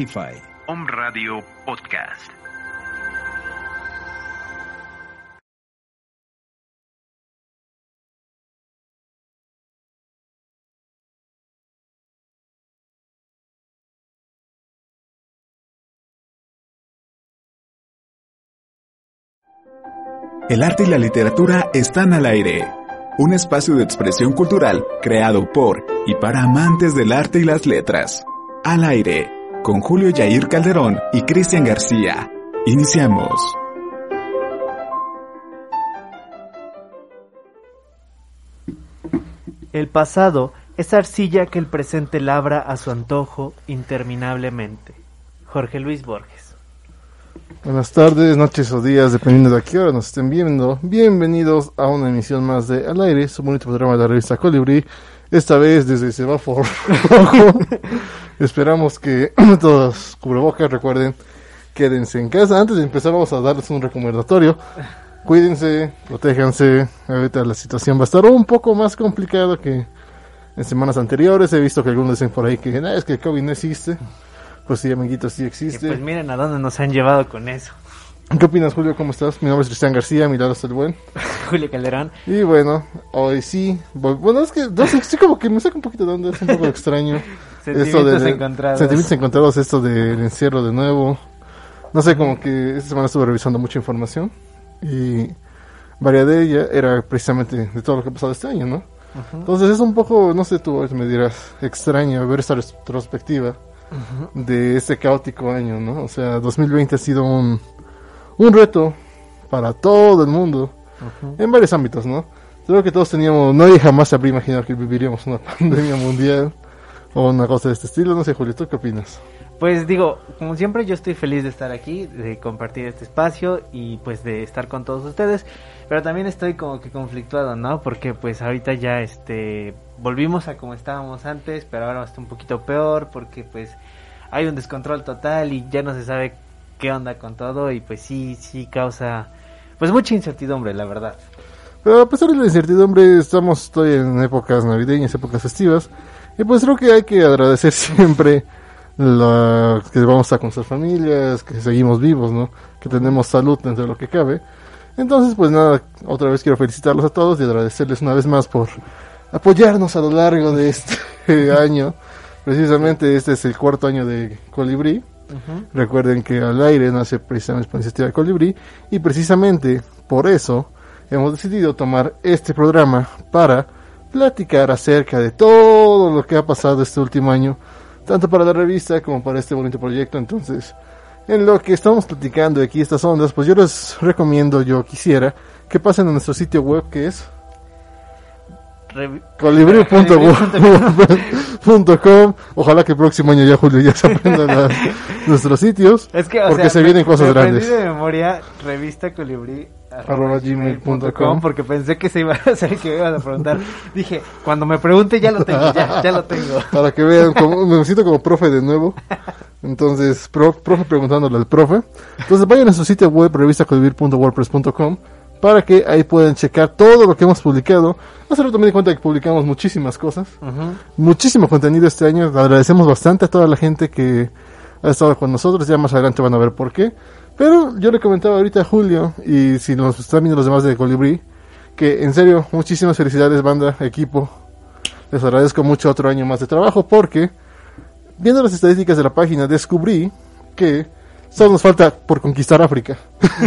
Spotify. Om Radio Podcast. El arte y la literatura están al aire. Un espacio de expresión cultural creado por y para amantes del arte y las letras. Al aire, con Julio Yair Calderón y Cristian García. Iniciamos. El pasado es arcilla que el presente labra a su antojo interminablemente. Jorge Luis Borges. Buenas tardes, noches o días, dependiendo de a qué hora nos estén viendo. Bienvenidos a una emisión más de Al Aire, su bonito programa de la revista Colibri. Esta vez desde Semáforo Rojo. Esperamos que todos cubrebocas, recuerden, quédense en casa. Antes de empezar vamos a darles un recomendatorio. Cuídense, protéjanse. Ahorita la situación va a estar un poco más complicada que en semanas anteriores. He visto que algunos dicen por ahí que "Nah, es que el COVID no existe. Pues sí, amiguitos, sí existe. pues miren a dónde nos han llevado con eso. ¿Qué opinas, Julio? ¿Cómo estás? Mi nombre es Cristian García, mi lado está el buen. Julio Calderón. Y bueno, hoy sí. Bueno, es que no sé, sí como que me saca un poquito de onda, es un poco extraño. Sentimientos de- encontrados. Sentimientos encontrados, esto del encierro de nuevo. No sé, como que esta semana estuve revisando mucha información. Y varias de ella era precisamente de todo lo que ha pasado este año, ¿no? Entonces es un poco, no sé, tú me dirás, extraño ver esta retrospectiva de este caótico año, ¿no? O sea, 2020 ha sido un, un reto para todo el mundo en varios ámbitos, ¿no? Creo que todos teníamos, nadie jamás se habría imaginado que viviríamos una pandemia mundial o una cosa de este estilo. No sé, Julio, ¿tú qué opinas? Pues digo, como siempre yo estoy feliz de estar aquí, de compartir este espacio y pues de estar con todos ustedes, pero también estoy como que conflictuado, ¿no? Porque pues ahorita ya este volvimos a como estábamos antes, pero ahora está un poquito peor porque pues hay un descontrol total y ya no se sabe qué onda con todo y pues sí, sí causa pues mucha incertidumbre, la verdad. Pero a pesar de la incertidumbre, estamos estoy en épocas navideñas, épocas festivas. Y pues creo que hay que agradecer siempre la, que vamos a con nuestras familias, que seguimos vivos, ¿no? Que tenemos salud dentro de lo que cabe. Entonces, pues nada, otra vez quiero felicitarlos a todos y agradecerles una vez más por apoyarnos a lo largo de este año. Precisamente este es el cuarto año de Colibrí. Recuerden que al aire nace precisamente por iniciativa de Colibrí y precisamente por eso hemos decidido tomar este programa para platicar acerca de todo lo que ha pasado este último año, tanto para la revista como para este bonito proyecto. Entonces, en lo que estamos platicando aquí estas ondas, pues yo les recomiendo, yo quisiera que pasen a nuestro sitio web que es Colibri.com. Ojalá que el próximo año ya Julio ya se aprenda nuestros sitios. Es que, o porque sea, se me- vienen cosas me grandes. de memoria revista colibrí Arroba gmail.com. porque pensé que se iba a hacer que me ibas a preguntar. Dije, cuando me pregunte ya lo tengo, ya, ya lo tengo. Para que vean, como, me siento como profe de nuevo. Entonces, pro- profe preguntándole al profe. Entonces, vayan a su sitio web, revistacolibir.wordpress.com, para que ahí puedan checar todo lo que hemos publicado. Hace rato me di cuenta que publicamos muchísimas cosas, muchísimo contenido este año. Agradecemos bastante a toda la gente que ha estado con nosotros. Ya más adelante van a ver por qué. Pero yo le comentaba ahorita a Julio, y si nos están viendo los demás de Colibrí, que en serio, muchísimas felicidades, banda, equipo. Les agradezco mucho otro año más de trabajo porque, viendo las estadísticas de la página, descubrí que solo nos falta por conquistar África.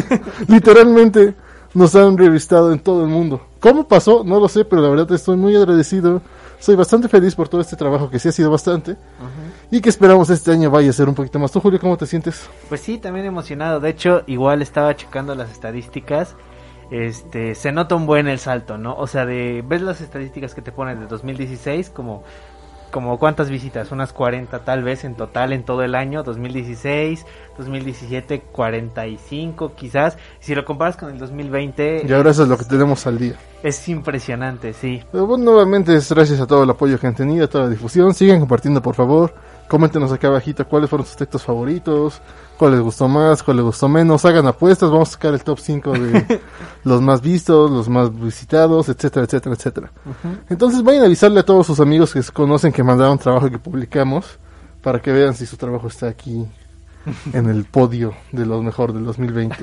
Literalmente nos han revistado en todo el mundo. ¿Cómo pasó? No lo sé, pero la verdad estoy muy agradecido. Soy bastante feliz por todo este trabajo que sí ha sido bastante. Y que esperamos este año vaya a ser un poquito más. ¿Tú, Julio, cómo te sientes? Pues sí, también emocionado. De hecho, igual estaba checando las estadísticas. Este, se nota un buen el salto, ¿no? O sea, de ves las estadísticas que te ponen de 2016 como como cuántas visitas, unas 40 tal vez en total en todo el año, 2016, 2017 45 quizás. Si lo comparas con el 2020 Y ahora eso es lo que tenemos al día. es impresionante, sí. Pero bueno, nuevamente es gracias a todo el apoyo que han tenido, a toda la difusión. Sigan compartiendo, por favor. Coméntenos acá abajito cuáles fueron sus textos favoritos, cuál les gustó más, cuál les gustó menos. Hagan apuestas, vamos a sacar el top 5 de los más vistos, los más visitados, etcétera, etcétera, etcétera. Entonces vayan a avisarle a todos sus amigos que se conocen que mandaron trabajo que publicamos para que vean si su trabajo está aquí en el podio de lo mejor del 2020.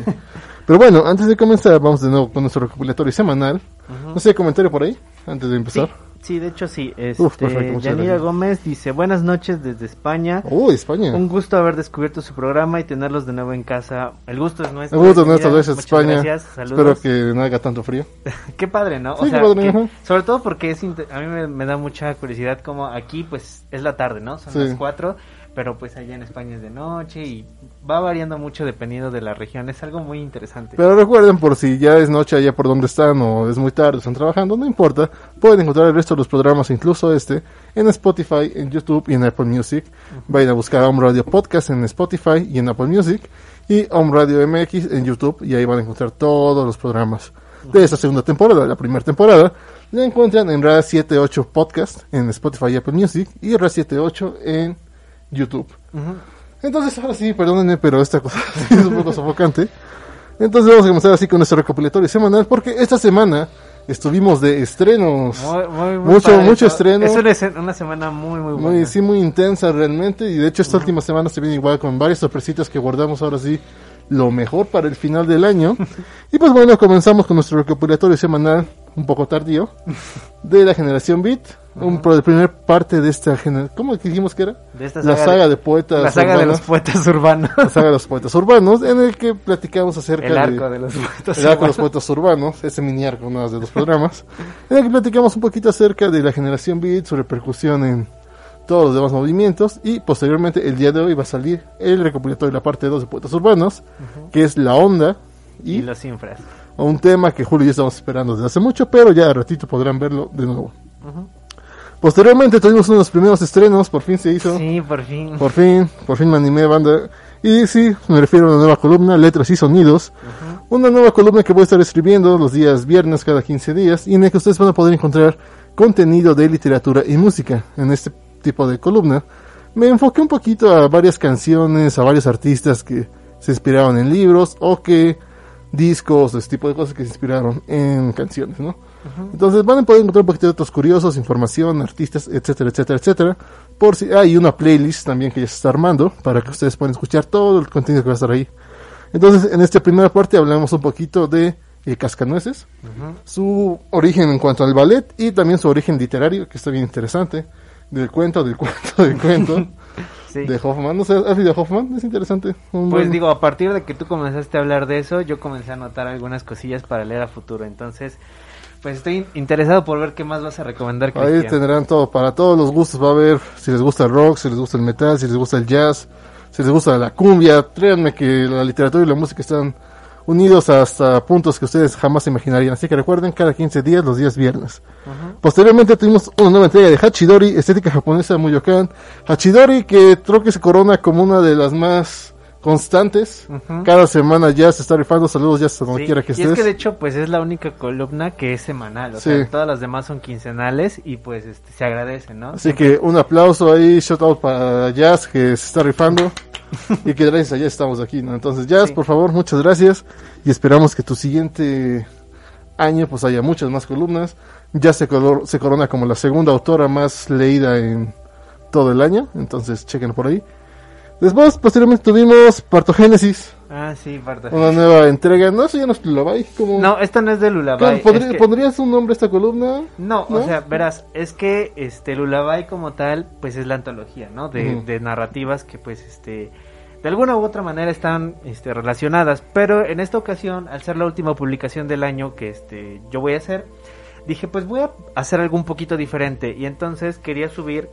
Pero bueno, antes de comenzar, vamos de nuevo con nuestro recopilatorio semanal. No sé, comentario por ahí, antes de empezar. Sí, de hecho sí. Este, Uf, perfecto, Yanira. Gómez dice, buenas noches desde España. Oh, España. Un gusto haber descubierto su programa y tenerlos de nuevo en casa. El gusto es nuestro. Me gusta nuestro Yanira. gracias España. gracias, Espero saludos. que no haga tanto frío. Qué padre, ¿no? O Sí, sea, qué padre, que- sobre todo porque es a mí me, me da mucha curiosidad como aquí pues es la tarde, ¿no? Son Sí. las cuatro, pero pues allá en España es de noche y va variando mucho dependiendo de la región. Es algo muy interesante. Pero recuerden, por si ya es noche allá por donde están o es muy tarde, están trabajando, no importa. Pueden encontrar el resto de los programas, incluso este, en Spotify, en YouTube y en Apple Music. Vayan a buscar Home Radio Podcast en Spotify y en Apple Music. Y Home Radio MX en YouTube y ahí van a encontrar todos los programas de esta segunda temporada, la primera temporada. La encuentran en RA 78 Podcast en Spotify y Apple Music y RA 78 en YouTube. Ujú. Entonces, ahora sí, perdónenme, pero esta cosa es un poco sofocante. Entonces vamos a comenzar así con nuestro recopilatorio semanal, porque esta semana estuvimos de estrenos. Muy, muy, muy Mucho- padre mucho estreno. Es una, se- una semana muy, muy buena. Muy, sí, muy intensa realmente, y de hecho esta última semana se viene igual con varias sorpresitas que guardamos ahora sí lo mejor para el final del año. y pues bueno, comenzamos con nuestro recopilatorio semanal, un poco tardío, de la generación Beat, un pro de primer parte de esta generación, ¿cómo dijimos que era? De esta la saga de, poetas La saga de urbanos. los poetas urbanos. la saga de los poetas urbanos, en el que platicamos acerca El de, arco de los poetas el arco de los urbanos. poetas urbanos, ese mini arco, uno de los programas, en el que platicamos un poquito acerca de la generación beat, su repercusión en todos los demás movimientos, y posteriormente el día de hoy va a salir el recopilatorio de la parte 2 de poetas urbanos, que es la onda, y, Y los infras. un tema que Julio y yo estamos esperando desde hace mucho, pero ya a ratito podrán verlo de nuevo. Posteriormente tuvimos uno de los primeros estrenos, por fin se hizo. Sí, por fin. Por fin, por fin me animé, banda. Y sí, me refiero a una nueva columna, Letras y Sonidos. Una nueva columna que voy a estar escribiendo los días viernes cada 15 días y en el que ustedes van a poder encontrar contenido de literatura y música. En este tipo de columna me enfoqué un poquito a varias canciones, a varios artistas que se inspiraron en libros o que discos, ese tipo de cosas que se inspiraron en canciones, ¿no? Entonces van a poder encontrar un poquito de datos curiosos, información, artistas, etcétera, etcétera, etcétera. Por si hay una playlist también que ya se está armando para que ustedes puedan escuchar todo el contenido que va a estar ahí. Entonces, en esta primera parte hablamos un poquito de eh, Cascanueces, su origen en cuanto al ballet y también su origen literario, que está bien interesante, del cuento, del cuento, del cuento, Sí. de Hoffman. No sé, ¿has leído a Hoffman? Es interesante. Un Pues buen- digo, a partir de que tú comenzaste a hablar de eso, yo comencé a notar algunas cosillas para leer a futuro. Entonces, pues estoy in- interesado por ver qué más vas a recomendar, Ahí Cristian. tendrán todo, para todos los gustos va a haber, si les gusta el rock, si les gusta el metal, si les gusta el jazz, si les gusta la cumbia, créanme que la literatura y la música están unidos hasta puntos que ustedes jamás se imaginarían. Así que recuerden, cada 15 días, los días viernes. Posteriormente tuvimos una nueva entrega de Hachidori, estética japonesa Muyokan. Hachidori que creo que se corona como una de las más constantes. Cada semana ya se está rifando, saludos ya hasta donde Sí, quiera que y estés. es que de hecho, pues es la única columna que es semanal. O Sí. sea, todas las demás son quincenales y pues este, se agradece, ¿no? Así que un aplauso ahí, shout out para Jazz que se está rifando y que gracias a Jazz estamos aquí, ¿no? Entonces Jazz, Sí. por favor, muchas gracias y esperamos que tu siguiente año pues haya muchas más columnas. Ya se, color- se corona como la segunda autora más leída en todo el año, entonces chequen por ahí. Después, posteriormente tuvimos Partogénesis, Ah, sí, Bardo. una nueva entrega. No, eso ya no es Lullaby, como... No, esta no es de Lullaby. Claro, ¿podría- es que- ¿Pondrías un nombre a esta columna? No, ¿No? o sea, verás, es que este Lullaby como tal, pues es la antología, ¿no? De, de narrativas que pues este de alguna u otra manera están este, relacionadas, pero en esta ocasión, al ser la última publicación del año que este yo voy a hacer, dije, pues voy a hacer algo un poquito diferente y entonces quería subir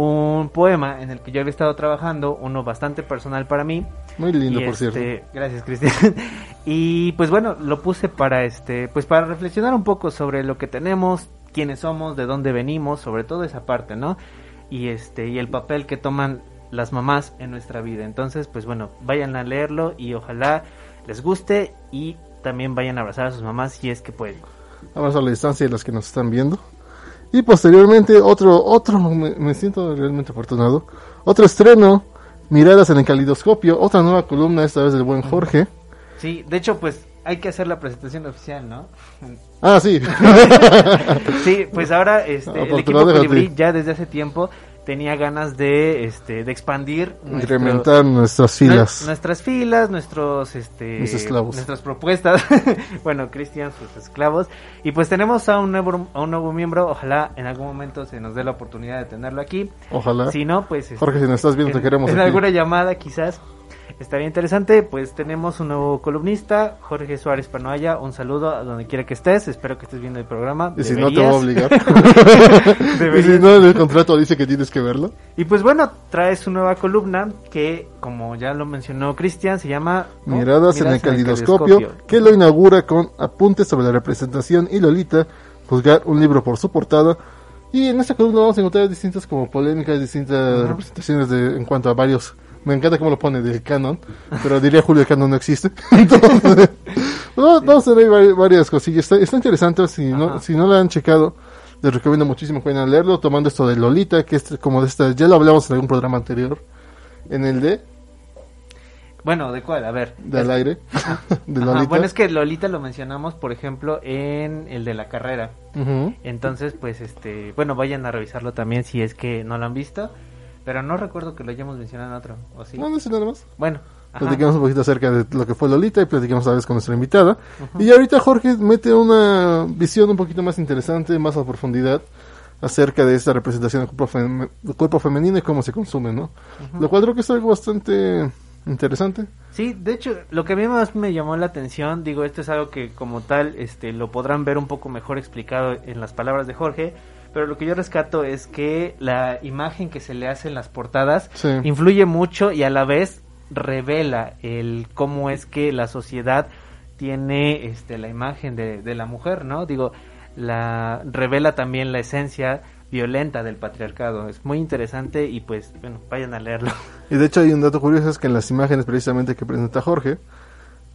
un poema en el que yo había estado trabajando, uno bastante personal para mí, Muy lindo, y, por cierto. este, Gracias, Cristian. y pues bueno, lo puse para este, pues para reflexionar un poco sobre lo que tenemos, quiénes somos, de dónde venimos, sobre todo esa parte, ¿no? Y este, y el papel que toman las mamás en nuestra vida. Entonces, pues bueno, vayan a leerlo y ojalá les guste y también vayan a abrazar a sus mamás si es que pueden. Abrazo a la distancia de los que nos están viendo. Y posteriormente otro, otro, me, me siento realmente afortunado, otro estreno, Miradas en el Calidoscopio, otra nueva columna, esta vez del buen Jorge. Sí, de hecho, pues hay que hacer la presentación oficial, ¿no? Ah, sí. Sí, pues ahora este, el equipo. Colibrí ya desde hace tiempo tenía ganas de este de expandir nuestro- Incrementar nuestras filas. nue- nuestras filas, nuestros este Mis esclavos. nuestras propuestas. bueno, Cristian sus esclavos y pues tenemos a un nuevo a un nuevo miembro, ojalá en algún momento se nos dé la oportunidad de tenerlo aquí. Ojalá. Si no, pues este, Jorge, si nos estás viendo, te en- queremos En aquí. alguna llamada quizás estaría interesante, pues tenemos un nuevo columnista, Jorge Suárez Panoaya, un saludo a donde quiera que estés, espero que estés viendo el programa. Y si no, te voy a obligar. y si no, en el contrato dice que tienes que verlo. Y pues bueno, trae su nueva columna que, como ya lo mencionó Cristian, se llama ¿no? Miradas, en el calidoscopio, que lo inaugura con apuntes sobre la representación y Lolita, juzgar un libro por su portada. Y en esta columna vamos a encontrar distintas como polémicas, distintas representaciones de, en cuanto a varios. Me encanta cómo lo pone del canon, pero diría Julio el canon no existe. Entonces, no, a ver vari- varias cosillas. Está, está interesante, si no, Ajá. si no lo han checado, les recomiendo muchísimo que vayan a leerlo, tomando esto de Lolita, que es como de esta, ya lo hablamos en algún programa anterior, en el de, Bueno, ¿de cuál? A ver. de al aire, de Ajá, Lolita. Bueno, es que Lolita lo mencionamos, por ejemplo, en el de la carrera. Entonces, pues, este, bueno, vayan a revisarlo también si es que no lo han visto. Pero no recuerdo que lo hayamos mencionado en otro, ¿o sí? No, no sé nada más. Bueno, ajá. Platicamos un poquito acerca de lo que fue Lolita y platicamos a vez con nuestra invitada. Y ahorita Jorge mete una visión un poquito más interesante, más a profundidad, acerca de esta representación del cuerpo, fem- del cuerpo femenino y cómo se consume, ¿no? Lo cual creo que es algo bastante interesante. Sí, de hecho, lo que a mí más me llamó la atención, digo, esto es algo que como tal, este, lo podrán ver un poco mejor explicado en las palabras de Jorge, pero lo que yo rescato es que la imagen que se le hace en las portadas Sí. influye mucho y a la vez revela el cómo es que la sociedad tiene este la imagen de, de la mujer, ¿no? Digo, la revela también la esencia violenta del patriarcado. Es muy interesante y pues, bueno, vayan a leerlo. Y de hecho hay un dato curioso, es que en las imágenes precisamente que presenta Jorge,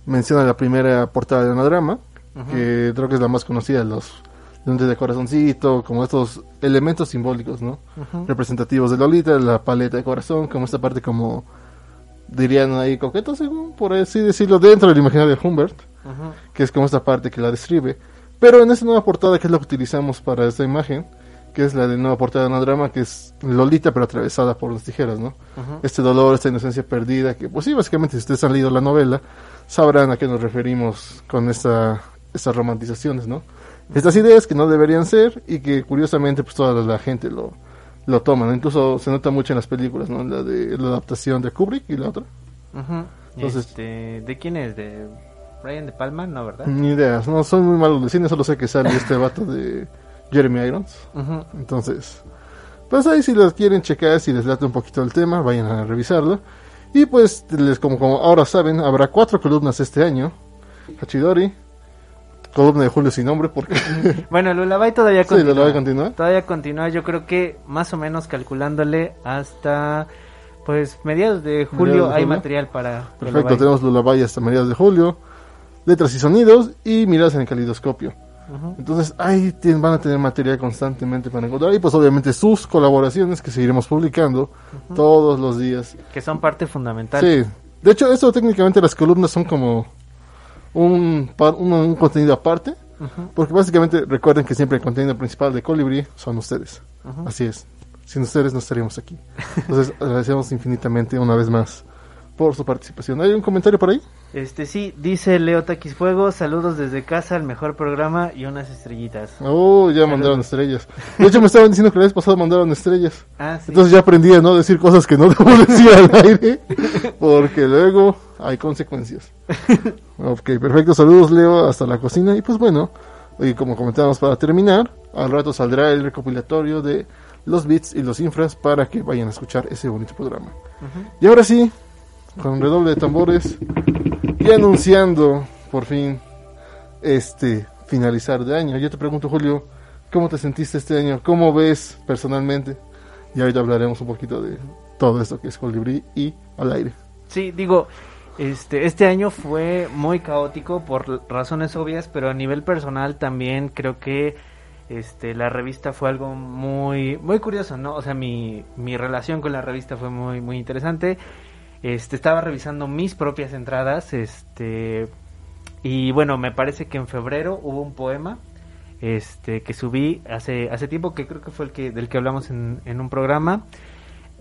menciona la primera portada de Anadrama, Ujú. que creo que es la más conocida, los lentes de corazoncito, como estos elementos simbólicos, ¿no? Representativos de Lolita, la paleta de corazón, como esta parte como dirían ahí coqueto, según por así decirlo, dentro del imaginario de Humbert, que es como esta parte que la describe. Pero en esta nueva portada, que es lo que utilizamos para esta imagen, que es la de nueva portada de Anadrama, que es Lolita pero atravesada por las tijeras, ¿no? Este dolor, esta inocencia perdida, que pues sí, básicamente si ustedes han leído la novela, sabrán a qué nos referimos con esta, estas romantizaciones, ¿no? Estas ideas que no deberían ser y que curiosamente pues toda la gente lo, lo toma, ¿no? Incluso se nota mucho en las películas, ¿no? La de la adaptación de Kubrick y la otra. Entonces- Este, ¿De quién es? ¿De Brian De Palma? No, ¿verdad? Ni ideas, no, soy muy malo de cine, solo sé que sale este vato de Jeremy Irons. Entonces, pues ahí si los quieren checar, si les late un poquito el tema, vayan a revisarlo. Y pues, les, como, como ahora saben, habrá cuatro columnas este año. Hachidori, columna de Julio sin nombre, porque Bueno, Lullaby todavía sí, continúa. lo voy a continuar. Todavía continúa, yo creo que más o menos calculándole hasta pues mediados de julio Mediados de hay julio. material para Perfecto, Lullaby. tenemos Lullaby hasta mediados de julio, letras y sonidos y miradas en el calidoscopio. Entonces ahí van a tener material constantemente para encontrar y pues obviamente sus colaboraciones que seguiremos publicando todos los días. Que son parte fundamental. Sí, de hecho eso técnicamente las columnas son como un, un, un contenido aparte, porque básicamente recuerden que siempre el contenido principal de Colibri son ustedes. Así es, sin ustedes no estaríamos aquí. Entonces agradecemos infinitamente una vez más por su participación. ¿Hay un comentario por ahí? Este sí, dice Leo Taquisfuego, saludos desde casa, el mejor programa y unas estrellitas. Oh, ya mandaron estrellas. De hecho me estaban diciendo que la vez pasada mandaron estrellas. Ah, sí. Entonces ya aprendí a no decir cosas que no debo decir al aire, porque luego hay consecuencias. Ok, perfecto. Saludos, Leo, hasta la cocina. Y pues bueno, y como comentábamos para terminar, al rato saldrá el recopilatorio de los bits y los infras para que vayan a escuchar ese bonito programa. Y ahora sí, con redoble de tambores y anunciando por fin este finalizar de año. Yo te pregunto, Julio, ¿cómo te sentiste este año? ¿Cómo ves personalmente? Y ahorita hablaremos un poquito de todo esto que es Colibrí y al aire. Sí, digo, este, este año fue muy caótico por razones obvias, pero a nivel personal también creo que este, la revista fue algo muy, muy curioso, ¿no? O sea, mi, mi relación con la revista fue muy, muy interesante. Este, estaba revisando mis propias entradas, este, y bueno, me parece que en febrero hubo un poema, este que subí hace hace tiempo que creo que fue el que del que hablamos en, en un programa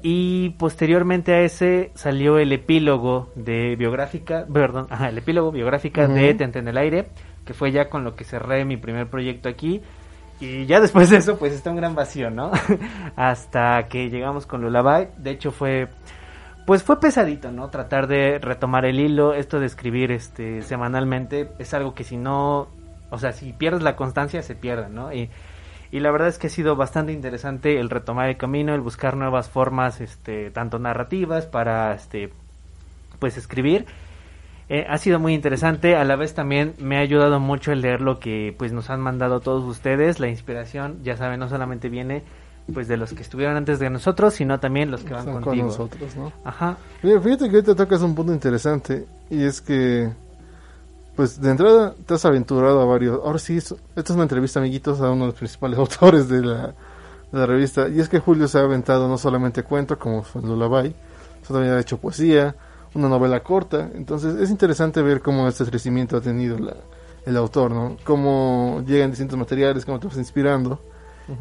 y posteriormente a ese salió el epílogo de biográfica perdón ajá, el epílogo biográfica de Tente en el aire que fue ya con lo que cerré mi primer proyecto aquí y ya después de eso pues está un gran vacío no hasta que llegamos con Lullaby de hecho fue pues fue pesadito, ¿no? Tratar de retomar el hilo, esto de escribir este semanalmente es algo que si no, o sea, si pierdes la constancia se pierde, ¿no? Y, y la verdad es que ha sido bastante interesante el retomar el camino, el buscar nuevas formas, este, tanto narrativas para, este, pues escribir. Eh, ha sido muy interesante, a la vez también me ha ayudado mucho el leer lo que pues nos han mandado todos ustedes, la inspiración, ya saben, no solamente viene pues de los que estuvieron antes de nosotros, sino también los que van Están con contigo. nosotros, ¿no? Ajá. Mira, fíjate que ahorita tocas un punto interesante y es que, pues de entrada te has aventurado a varios. Ahora sí, esto, es una entrevista, amiguitos, a uno de los principales autores de la, de la revista. Y es que Julio se ha aventado no solamente cuento, como Lullaby, sino también ha hecho poesía, una novela corta. Entonces es interesante ver cómo este crecimiento ha tenido la, el autor, ¿no? Cómo llegan distintos materiales, cómo te vas inspirando.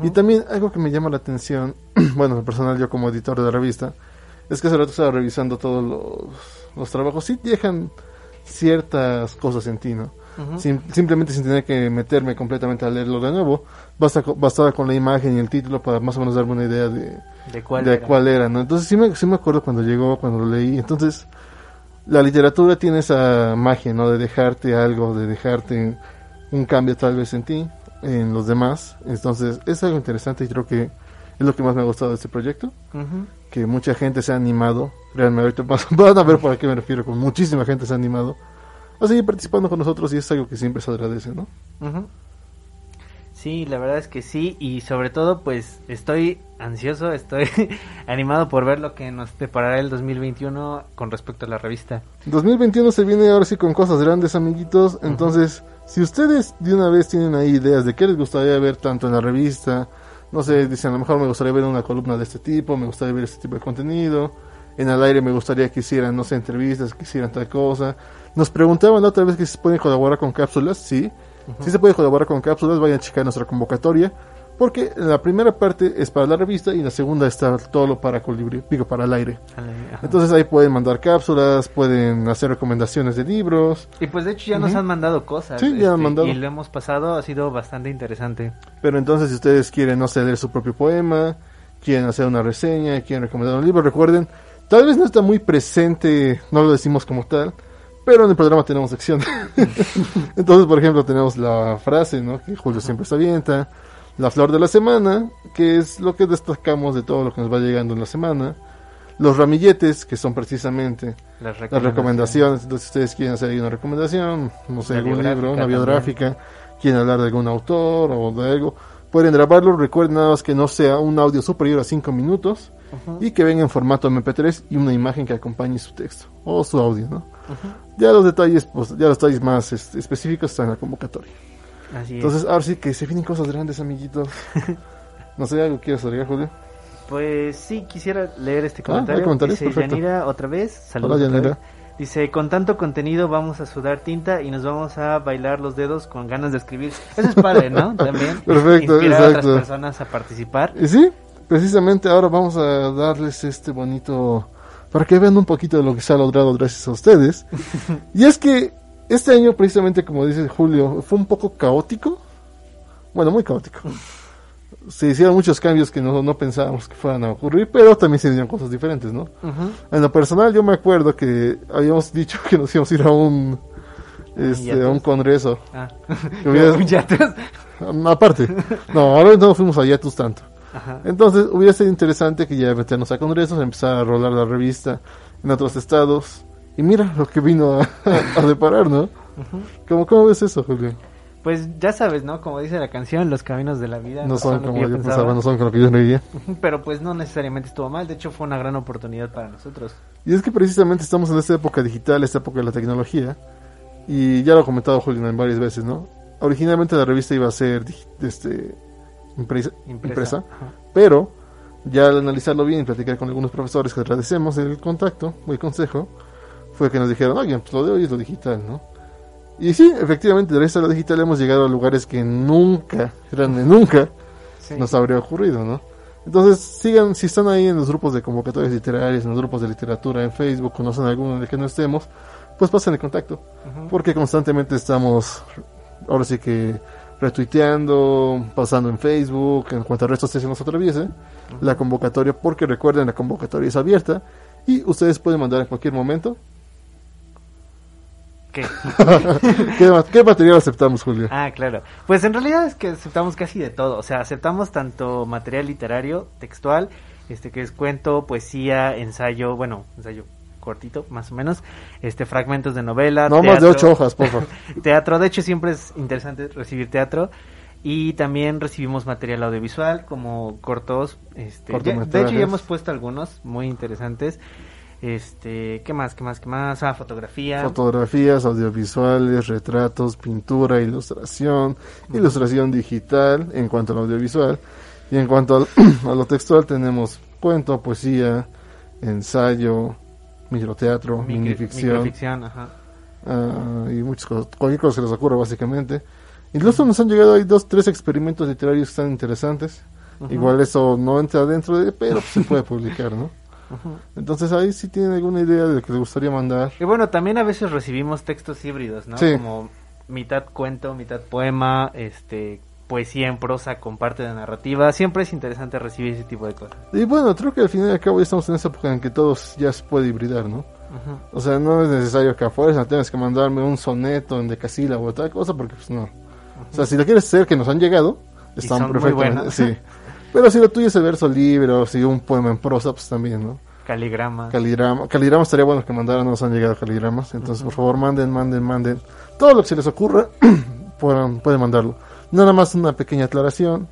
Y también algo que me llama la atención, bueno, en personal yo como editor de la revista, es que hace rato estaba revisando todos los, los trabajos y dejan ciertas cosas en ti, ¿no? Simplemente sin tener que meterme completamente a leerlo de nuevo, basta, bastaba con la imagen y el título para más o menos darme una idea de, ¿De cuál? de era? cuál era, ¿no? Entonces sí me, sí me acuerdo cuando llegó, cuando lo leí. Entonces, la literatura tiene esa magia, ¿no? De dejarte algo, de dejarte un cambio tal vez en ti, en los demás. Entonces, es algo interesante y creo que es lo que más me ha gustado de este proyecto. Ujú. Que mucha gente se ha animado. Realmente, ahorita van a ver por a qué me refiero. Con muchísima gente se ha animado a seguir participando con nosotros y es algo que siempre se agradece, ¿no? Ujú. Sí, la verdad es que sí, y sobre todo pues estoy ansioso, estoy animado por ver lo que nos deparará el 2021 con respecto a la revista. 2021 se viene ahora sí con cosas grandes, amiguitos. Entonces, si ustedes de una vez tienen ahí ideas de qué les gustaría ver tanto en la revista, no sé, dicen a lo mejor me gustaría ver una columna de este tipo, me gustaría ver este tipo de contenido. En el aire me gustaría que hicieran, no sé, entrevistas, que hicieran tal cosa. Nos preguntaban la otra vez que si se pueden colaborar con cápsulas, sí. Sí se puede colaborar con cápsulas, vayan a checar nuestra convocatoria. Porque la primera parte es para la revista y la segunda está todo lo para colibrí, digo, para el aire. Ajá. Entonces ahí pueden mandar cápsulas, pueden hacer recomendaciones de libros. y pues de hecho ya nos han mandado cosas. este, Sí, ya han mandado. Y lo hemos pasado, ha sido bastante interesante. Pero entonces si ustedes quieren, no sé, leer su propio poema, quieren hacer una reseña, quieren recomendar un libro, recuerden, tal vez no está muy presente, no lo decimos como tal, pero en el programa tenemos sección. entonces, por ejemplo, tenemos la frase, ¿no? Que Julio siempre se avienta, la flor de la semana, que es lo que destacamos de todo lo que nos va llegando en la semana, los ramilletes, que son precisamente Las las recomendaciones. Entonces, si ustedes quieren hacer una recomendación, no sé, algún libro, una también. biográfica, quieren hablar de algún autor o de algo, pueden grabarlo. Recuerden nada más que no sea un audio superior a 5 minutos y que venga en formato MP3 y una imagen que acompañe su texto o su audio, ¿no? Ya los detalles, pues, ya los detalles más este, específicos están en la convocatoria. Así es. Entonces, ahora sí que se vienen cosas grandes, amiguitos. No sé, ¿algo quieres agregar, Julio? Pues sí, quisiera leer este Ah, comentario. comentarios, Dice perfecto. Yanira otra vez. Saludos Hola, Yanira. vez. Dice, con tanto contenido vamos a sudar tinta y nos vamos a bailar los dedos con ganas de escribir. Eso es padre, ¿no? También. Perfecto, Inspirar a exacto. otras personas a participar. Y sí, precisamente ahora vamos a darles este bonito, para que vean un poquito de lo que se ha logrado gracias a ustedes. y es que este año, precisamente como dice Julio, fue un poco caótico. Bueno, muy caótico. Se hicieron muchos cambios que no, no pensábamos que fueran a ocurrir, pero también se hicieron cosas diferentes, ¿no? En lo personal, yo me acuerdo que habíamos dicho que nos íbamos a ir a un, este, a un congreso. Ah. Hubiera- atrás. Aparte, no, ahora no fuimos a Yatus tanto. Ajá. Entonces hubiera sido interesante que ya meternos a congresos, empezar a rolar la revista en otros estados. Y mira lo que vino a, a deparar, ¿no? ¿Cómo, ¿Cómo ves eso, Julio? Pues ya sabes, ¿no? Como dice la canción, los caminos de la vida No son lo como que yo pensaba, no son como lo que yo creía. Ujú, Pero pues no necesariamente estuvo mal, de hecho fue una gran oportunidad para nosotros. Y es que precisamente estamos en esta época digital, esta época de la tecnología. Y ya lo ha comentado Julio en varias veces, ¿no? Originalmente la revista iba a ser este, impresa, impresa, pero ya al analizarlo bien y platicar con algunos profesores que agradecemos el contacto el consejo, fue que nos dijeron, oye, pues lo de hoy es lo digital, ¿no? Y sí, efectivamente, gracias a lo digital hemos llegado a lugares que nunca, de nunca, Sí. nos habría ocurrido, ¿no? Entonces, sigan, si están ahí en los grupos de convocatorias literarias, en los grupos de literatura en Facebook, conocen alguno el que no estemos, pues pasen el contacto. Ujú. Porque constantemente estamos, ahora sí que retuiteando, pasando en Facebook, en cuanto al resto se nos atraviese, la convocatoria, porque recuerden, la convocatoria es abierta y ustedes pueden mandar en cualquier momento. ¿Qué? ¿Qué, ma- qué material aceptamos, Julio? Ah, claro. Pues en realidad es que aceptamos casi de todo. O sea, aceptamos tanto material literario, textual, este que es cuento, poesía, ensayo, bueno, ensayo cortito, más o menos, este fragmentos de novela, no más de ocho hojas, por favor. Teatro, de hecho siempre es interesante recibir teatro y también recibimos material audiovisual como cortos, este, ya- de hecho ya hemos puesto algunos muy interesantes. Este, ¿qué más? ¿Qué más? ¿Qué más? Ah, fotografía. Fotografías, audiovisuales, retratos, pintura, ilustración, ilustración digital en cuanto al audiovisual. Y en cuanto al- a lo textual tenemos cuento, poesía, ensayo, microteatro, micro- minificción. microficción, ajá. Ah, y muchas cosas, cualquier cosa que les ocurra básicamente. Incluso nos han llegado ahí dos, tres experimentos literarios que están interesantes. Igual eso no entra dentro de, pero se puede publicar, ¿no? Entonces ahí si tienen alguna idea de lo que les gustaría mandar. Y bueno, también a veces recibimos textos híbridos, ¿no? Sí. Como mitad cuento, mitad poema, este, poesía en prosa con parte de narrativa. Siempre es interesante recibir ese tipo de cosas. Y bueno, creo que al final y al cabo ya estamos en esa época en que todos ya se puede hibridar, ¿no? Ujú. O sea, no es necesario que a fuerza tengas que mandarme un soneto en decasílabo o tal cosa, porque pues no. O sea, si lo quieres hacer, que nos han llegado, están muy perfectamente. buenos. Sí. Pero si lo tuyo es el verso libre o si un poema en prosa, pues también, ¿no? Caligrama. Caligrama. Caligrama estaría bueno que mandaran, no nos han llegado caligramas. Entonces, por favor, manden, manden, manden. Todo lo que se les ocurra, puedan, pueden mandarlo. Nada más una pequeña aclaración.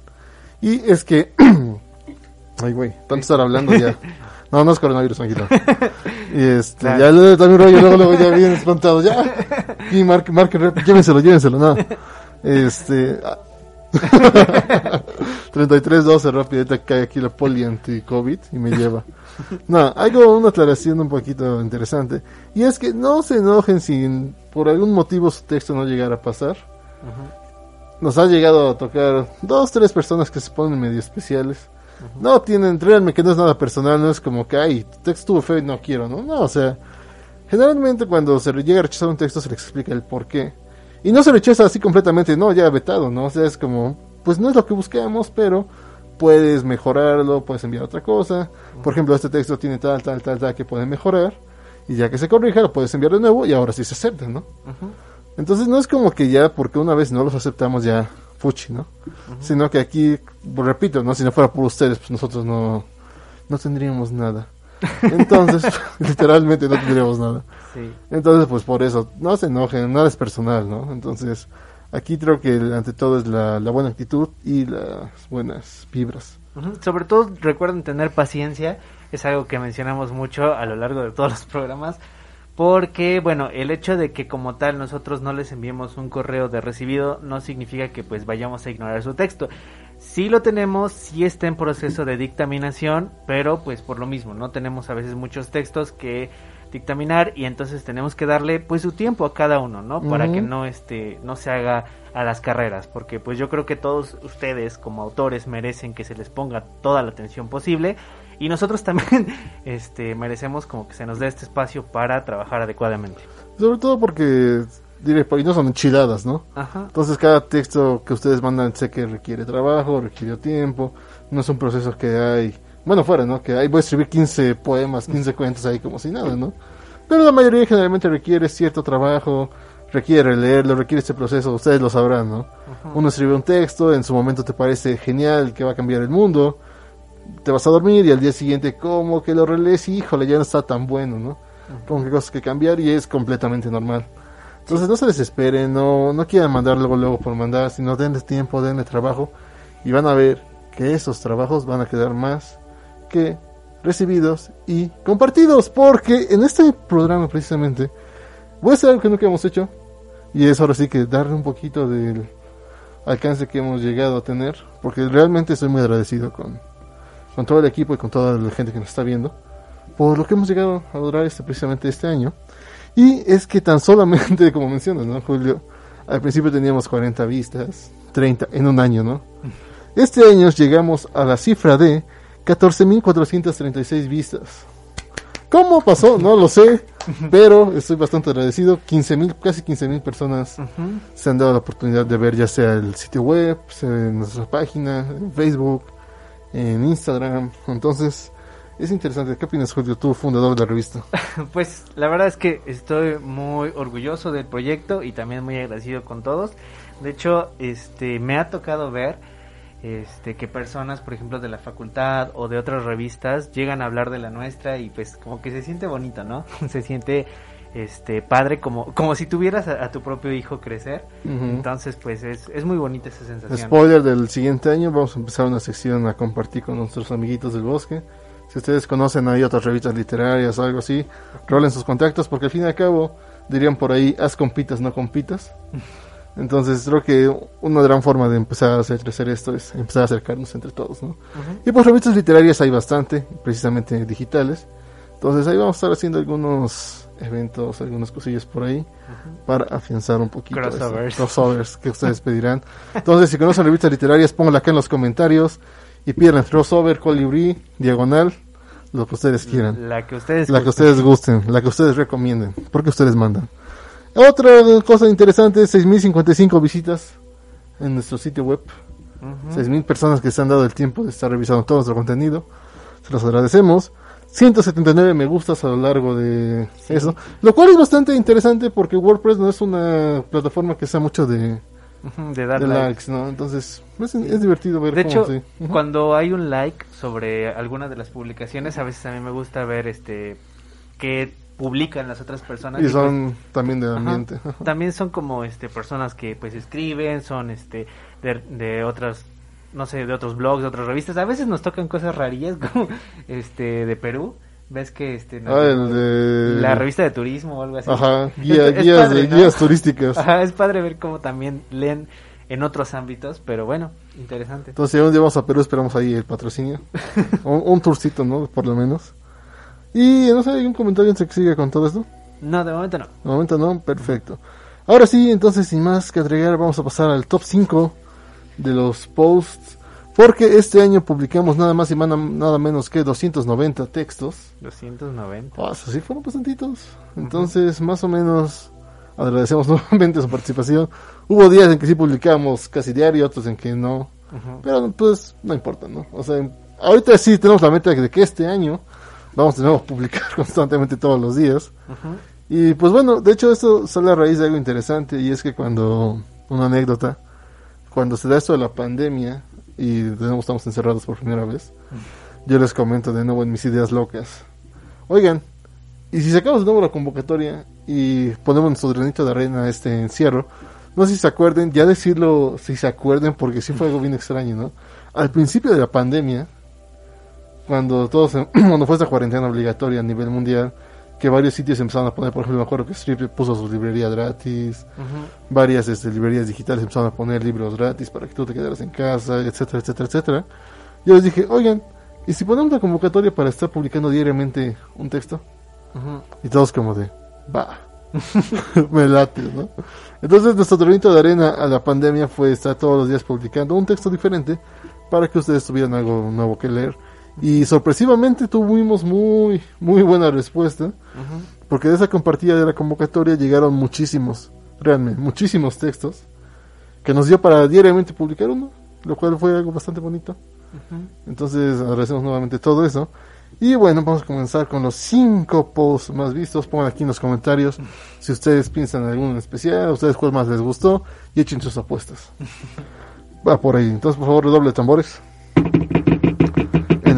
Y es que. Ay, güey, tanto estar hablando ya. No, no es coronavirus, tranquilo. Y este, Claro. ya le también rollo, luego, luego ya bien espantado. Ya. Y marque, marque, llévenselo, llévenselo, no. Este. Ah. 3312 rápidamente cae aquí la poli anti-COVID y me lleva. No, como una aclaración un poquito interesante. Y es que no se enojen si por algún motivo su texto no llegara a pasar. Ujú. Nos ha llegado a tocar dos, tres personas que se ponen medio especiales. No tienen, créanme que no es nada personal, no es como que, ay, tu texto estuvo feo y no quiero, ¿no? No, o sea, generalmente cuando se llega a rechazar un texto se le explica el por qué. Y no se rechaza así completamente, no, ya vetado, ¿no? O sea, es como, pues no es lo que buscamos, pero puedes mejorarlo, puedes enviar otra cosa. Por ejemplo, este texto tiene tal, tal, tal, tal que puede mejorar. Y ya que se corrija, lo puedes enviar de nuevo y ahora sí se acepta, ¿no? Entonces no es como que ya porque una vez no los aceptamos ya fuchi, ¿no? Sino que aquí, repito, ¿no? Si no fuera por ustedes, pues nosotros no, no tendríamos nada. Entonces, literalmente no tendríamos nada. Sí. Entonces, pues por eso, no se enojen, nada es personal, ¿no? Entonces, aquí creo que ante todo es la, la buena actitud y las buenas vibras. Sobre todo recuerden tener paciencia, es algo que mencionamos mucho a lo largo de todos los programas, porque bueno, el hecho de que como tal nosotros no les enviemos un correo de recibido no significa que pues vayamos a ignorar su texto. Sí lo tenemos, sí está en proceso de dictaminación, pero pues por lo mismo, no tenemos a veces muchos textos que dictaminar y entonces tenemos que darle pues su tiempo a cada uno, ¿no? Para que no este no se haga a las carreras, porque pues yo creo que todos ustedes como autores merecen que se les ponga toda la atención posible y nosotros también este merecemos como que se nos dé este espacio para trabajar adecuadamente. Sobre todo porque, diré, por ahí no son enchiladas, ¿no? Ajá. Entonces cada texto que ustedes mandan sé que requiere trabajo, requiere tiempo, no es un proceso que hay, bueno fuera, ¿no? Que ahí voy a escribir 15 poemas, 15 cuentos ahí como si nada, ¿no? Pero la mayoría generalmente requiere cierto trabajo, requiere leerlo, requiere este proceso, ustedes lo sabrán, ¿no? Uno escribe un texto, en su momento te parece genial, que va a cambiar el mundo, te vas a dormir y al día siguiente como que lo relees y híjole, ya no está tan bueno, ¿no? Como que cosas que cambiar y es completamente normal. Entonces no se desesperen, no, no quieran mandar luego, luego por mandar, sino denle tiempo, denle trabajo y van a ver que esos trabajos van a quedar más que recibidos y compartidos, porque en este programa precisamente voy a hacer algo que nunca hemos hecho y es ahora sí que darle un poquito del alcance que hemos llegado a tener, porque realmente estoy muy agradecido con, con todo el equipo y con toda la gente que nos está viendo por lo que hemos llegado a lograr este, precisamente este año. Y es que tan solamente, como mencionas, ¿no, Julio? Al principio teníamos 40 vistas, 30 en un año, ¿no? Este año llegamos a la cifra de 14.436 vistas. ¿Cómo pasó? No lo sé, pero estoy bastante agradecido. 15.000, casi 15.000 personas se han dado la oportunidad de ver ya sea el sitio web, sea en nuestra página, en Facebook, en Instagram. Entonces, es interesante. ¿Qué opinas, Julio, tú, fundador de la revista? Pues la verdad es que estoy muy orgulloso del proyecto y también muy agradecido con todos. De hecho, este me ha tocado ver este que personas, por ejemplo, de la facultad o de otras revistas llegan a hablar de la nuestra y pues como que se siente bonito, ¿no? se siente este padre como como si tuvieras a, a tu propio hijo crecer. Ujú. Entonces, pues es, es muy bonita esa sensación. Spoiler del siguiente año, vamos a empezar una sección a compartir con nuestros amiguitos del bosque. Si ustedes conocen ahí otras revistas literarias o algo así, rolen sus contactos porque al fin y al cabo dirían por ahí, haz compitas, no compitas. Entonces creo que una gran forma de empezar a hacer crecer esto es empezar a acercarnos entre todos, ¿no? Y pues revistas literarias hay bastante, precisamente digitales. Entonces ahí vamos a estar haciendo algunos eventos, algunas cosillas por ahí para afianzar un poquito. Crossovers. Crossovers que ustedes pedirán. Entonces si conocen revistas literarias, pónganla acá en los comentarios y pidan crossover, colibrí, diagonal, lo que ustedes quieran. La que ustedes La que ustedes gusten, la que ustedes recomienden, porque ustedes mandan. Otra cosa interesante, 6.055 visitas en nuestro sitio web. Ujú. 6.000 personas que se han dado el tiempo de estar revisando todo nuestro contenido. Se los agradecemos. 179 me gustas a lo largo de Sí. eso. Lo cual es bastante interesante porque WordPress no es una plataforma que sea mucho de, de dar de likes, ¿no? Entonces es, es divertido ver De cómo hecho, Ujú. cuando hay un like sobre alguna de las publicaciones, a veces a mí me gusta ver este que publican las otras personas. Y y, son también del pues, ambiente. Ajá. también son como este personas que pues escriben, son este de, de otras no sé, de otros blogs, de otras revistas. A veces nos tocan cosas rarillas como este de Perú. Ves que este Ah, el de... la revista de turismo o algo así. Ajá, guía- Es- es guías, padre, de- ¿no? guías turísticas. Ajá, es padre ver cómo también leen en otros ámbitos, pero bueno, interesante. Entonces, si un día vamos a Perú, esperamos ahí el patrocinio. un, un tourcito, ¿no? Por lo menos. Y no sé, ¿hay un comentario antes de que siga con todo esto? No, de momento no. De momento no, perfecto. Ahora sí, entonces, sin más que agregar, vamos a pasar al top 5 de los posts. Porque este año publicamos nada más y nada menos que 290 textos. 290. Ah, eso sí fueron bastantitos. Entonces, más o menos, agradecemos nuevamente su participación. Hubo días en que sí publicamos casi diario, otros en que no. Pero pues no importa, ¿no? O sea, ahorita sí tenemos la meta de que este año vamos de nuevo a publicar constantemente todos los días. Y pues bueno, de hecho esto sale a raíz de algo interesante y es que cuando, una anécdota, cuando se da esto de la pandemia y de nuevo estamos encerrados por primera vez, yo les comento de nuevo en mis ideas locas. Oigan, y si sacamos de nuevo la convocatoria y ponemos nuestro granito de arena a este encierro, no sé si se acuerden, ya decirlo si se acuerden porque sí fue algo bien extraño, ¿no? Al principio de la pandemia, cuando todos, cuando fue esta cuarentena obligatoria a nivel mundial, que varios sitios empezaron a poner, por ejemplo, me acuerdo que Strip puso su librería gratis, Ujú. varias este, librerías digitales empezaron a poner libros gratis para que tú te quedaras en casa, etcétera, etcétera, etcétera. Yo les dije, oigan, ¿y si ponemos la convocatoria para estar publicando diariamente un texto? Ujú. Y todos como de, va, me late, ¿no? Entonces nuestro granito de arena a la pandemia fue estar todos los días publicando un texto diferente para que ustedes tuvieran algo nuevo que leer. Y sorpresivamente tuvimos muy, muy buena respuesta, porque de esa compartida de la convocatoria llegaron muchísimos, realmente, muchísimos textos, que nos dio para diariamente publicar uno, lo cual fue algo bastante bonito. Entonces agradecemos nuevamente todo eso. Y bueno, vamos a comenzar con los cinco posts más vistos. Pongan aquí en los comentarios si ustedes piensan en alguno en especial, a ustedes cuál más les gustó y echen sus apuestas. Va por ahí. Entonces, por favor, redoble de tambores.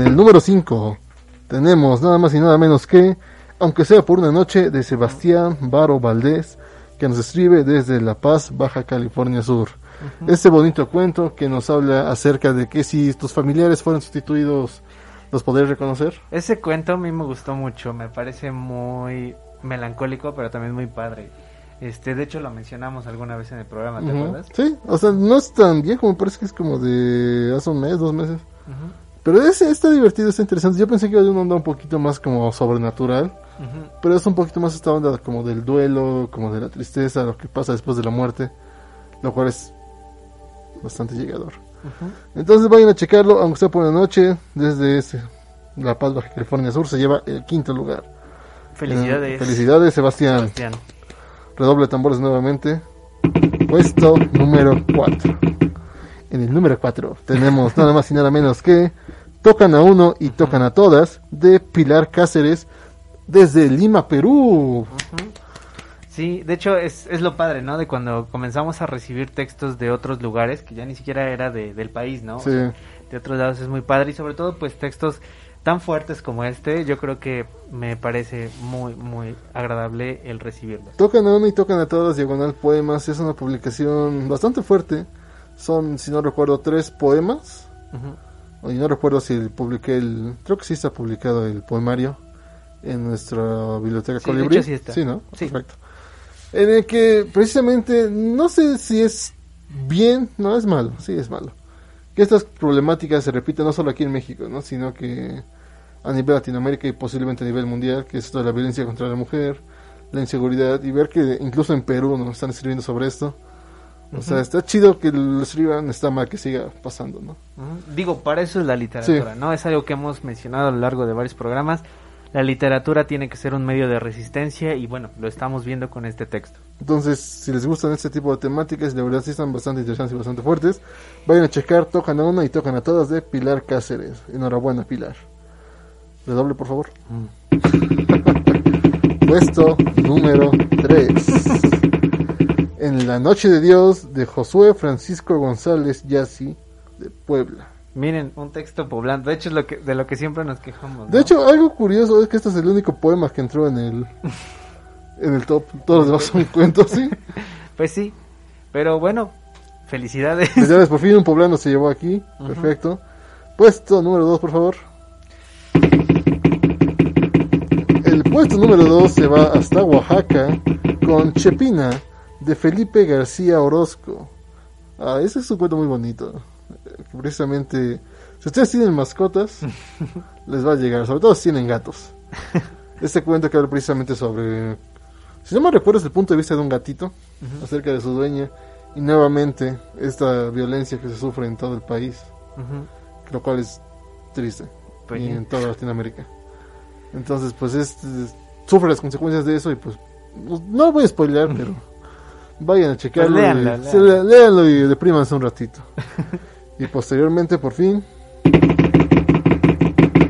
En el número 5 tenemos nada más y nada menos que, aunque sea por una noche, de Sebastián Baro Valdés, que nos escribe desde La Paz, Baja California Sur. Este bonito cuento que nos habla acerca de que si tus familiares fueron sustituidos, los podrías reconocer. Ese cuento a mí me gustó mucho, me parece muy melancólico, pero también muy padre. Este, de hecho lo mencionamos alguna vez en el programa, ¿te Ujú. acuerdas? Sí, o sea, no es tan viejo, me parece que es como de hace un mes, dos meses. Ujú. Pero ese está divertido, está interesante. Yo pensé que iba de una onda un poquito más como sobrenatural. Ujú. Pero es un poquito más esta onda como del duelo, como de la tristeza, lo que pasa después de la muerte, lo cual es bastante llegador. Ujú. Entonces vayan a checarlo, aunque sea por la noche, desde ese, La Paz, Baja California Sur, se lleva el quinto lugar. Felicidades. Eh, felicidades, Sebastián. Sebastián. Redoble tambores nuevamente. Puesto número 4. En el número 4 tenemos nada más y nada menos que Tocan a uno y tocan a todas de Pilar Cáceres desde Lima, Perú. Sí, de hecho es, es lo padre, ¿no? De cuando comenzamos a recibir textos de otros lugares, que ya ni siquiera era de, del país, ¿no? Sí. De otros lados es muy padre y sobre todo pues textos tan fuertes como este, yo creo que me parece muy, muy agradable el recibirlos. Tocan a uno y tocan a todas diagonal poemas. Es una publicación bastante fuerte. Son, si no recuerdo, tres poemas. Y no recuerdo si publiqué el. Creo que sí está publicado el poemario en nuestra biblioteca Sí, de Colibrí. hecho sí está. ¿no? Sí. Perfecto. En el que precisamente, no sé si es bien, no es malo, sí es malo. Que estas problemáticas se repiten no solo aquí en México, ¿no? Sino que a nivel Latinoamérica y posiblemente a nivel mundial, que es esto de la violencia contra la mujer, la inseguridad, y ver que incluso en Perú nos están escribiendo sobre esto. O sea, está chido que lo escriban, está mal que siga pasando, ¿no? Ujú. Digo, para eso es la literatura, Sí. ¿no? Es algo que hemos mencionado a lo largo de varios programas. La literatura tiene que ser un medio de resistencia y bueno, lo estamos viendo con este texto. Entonces, si les gustan este tipo de temáticas, la verdad sí están bastante interesantes y bastante fuertes, vayan a checar Tocan a una y Tocan a todas de Pilar Cáceres. Enhorabuena, Pilar. Redoble, por favor. Puesto número 3. En la Noche de Dios de Josué Francisco González Yassi de Puebla. Miren, un texto poblano. De hecho, es lo que, de lo que siempre nos quejamos. De hecho, algo curioso es que este es el único poema que entró en el en el top. Todos los demás son cuentos, ¿sí? Pues sí, pero bueno, felicidades. Pues ya ves, por fin un poblano se llevó aquí. Perfecto. Puesto número 2, por favor. El puesto número 2 se va hasta Oaxaca con Chepina de Felipe García Orozco. Ah, ese es un cuento muy bonito. Eh, Precisamente, si ustedes tienen mascotas, les va a llegar. Sobre todo si tienen gatos. Este cuento que habla precisamente sobre. Si no me recuerdo, es el punto de vista de un gatito acerca de su dueña. Y nuevamente, esta violencia que se sufre en todo el país, Ujú. lo cual es triste. Pues y en toda Latinoamérica. Entonces, pues, es, es- sufre las consecuencias de eso. Y pues, no lo voy a spoilear, pero vayan a checarlo. Pues y- léanlo, sí, léanlo. lé- léanlo y deprímanse un ratito. y posteriormente, por fin,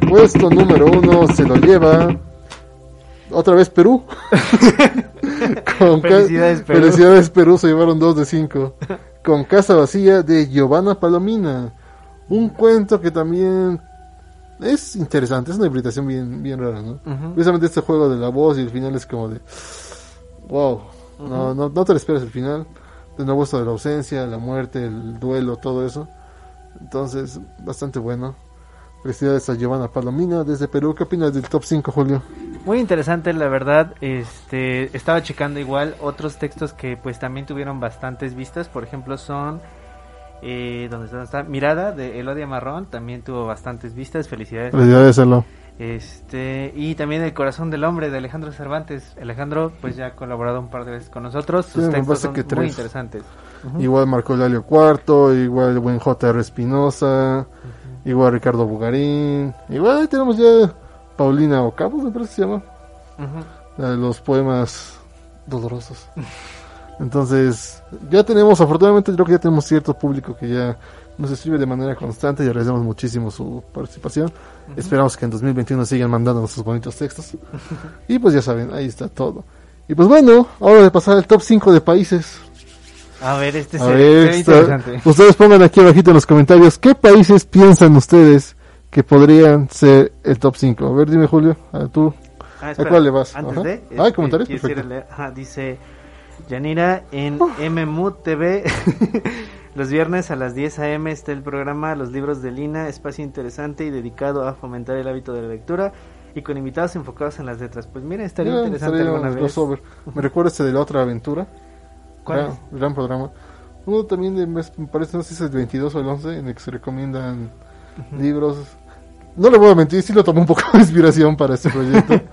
puesto número uno se lo lleva. Otra vez Perú. Con Felicidades, Perú. Felicidades, Perú. Se llevaron dos de cinco. Con Casa Vacía de Giovanna Palomina. Un cuento que también es interesante. Es una interpretación bien, bien rara, ¿no? Precisamente este juego de la voz y el final es como de. Wow. No, no, no te lo esperas el final. De nuevo, esto de la ausencia, la muerte, el duelo, todo eso. Entonces, bastante bueno. Felicidades a Giovanna Palomina desde Perú. ¿Qué opinas del top 5, Julio? Muy interesante, la verdad. Este, estaba checando igual otros textos que pues también tuvieron bastantes vistas. Por ejemplo, son eh. ¿Dónde está? Mirada de Elodia Marrón también tuvo bastantes vistas. Felicidades. Felicidades, Elo. Este, y también El corazón del hombre de Alejandro Cervantes. Alejandro pues ya ha colaborado un par de veces con nosotros. Sus Sí, me textos parece son que muy interesantes. Igual Marco Lalio Cuarto, igual el buen J.R. Espinosa, igual Ricardo Bugarín, igual ahí tenemos ya Paulina Ocavos, me parece que se llama, Ujú. la de los poemas dolorosos. Entonces, ya tenemos, afortunadamente creo que ya tenemos cierto público que ya nos escribe de manera constante y agradecemos muchísimo su participación. Esperamos que en 2021 sigan mandando nuestros bonitos textos. y pues ya saben, ahí está todo. Y pues bueno, ahora de pasar al top 5 de países. A ver, este está- interesante. ustedes pongan aquí abajito en los comentarios qué países piensan ustedes que podrían ser el top 5. A ver, dime Julio, a tú. Ah, ¿A cuál le vas? Antes Ajá. de. Ah, comentarios, quisiera perfecto. leer- dice Yanira en MMU TV. Los viernes a las 10 a.m. está el programa Los Libros de Lina, espacio interesante y dedicado a fomentar el hábito de la lectura y con invitados enfocados en las letras. Pues mira, estaría Mira, interesante alguna un vez. Me recuerda este de la otra aventura. ¿Cuál Gran, gran programa. Uno también de, me parece, no sé si es el 22 o el 11, en el que se recomiendan libros. No le voy a mentir, sí lo tomé un poco de inspiración para este proyecto.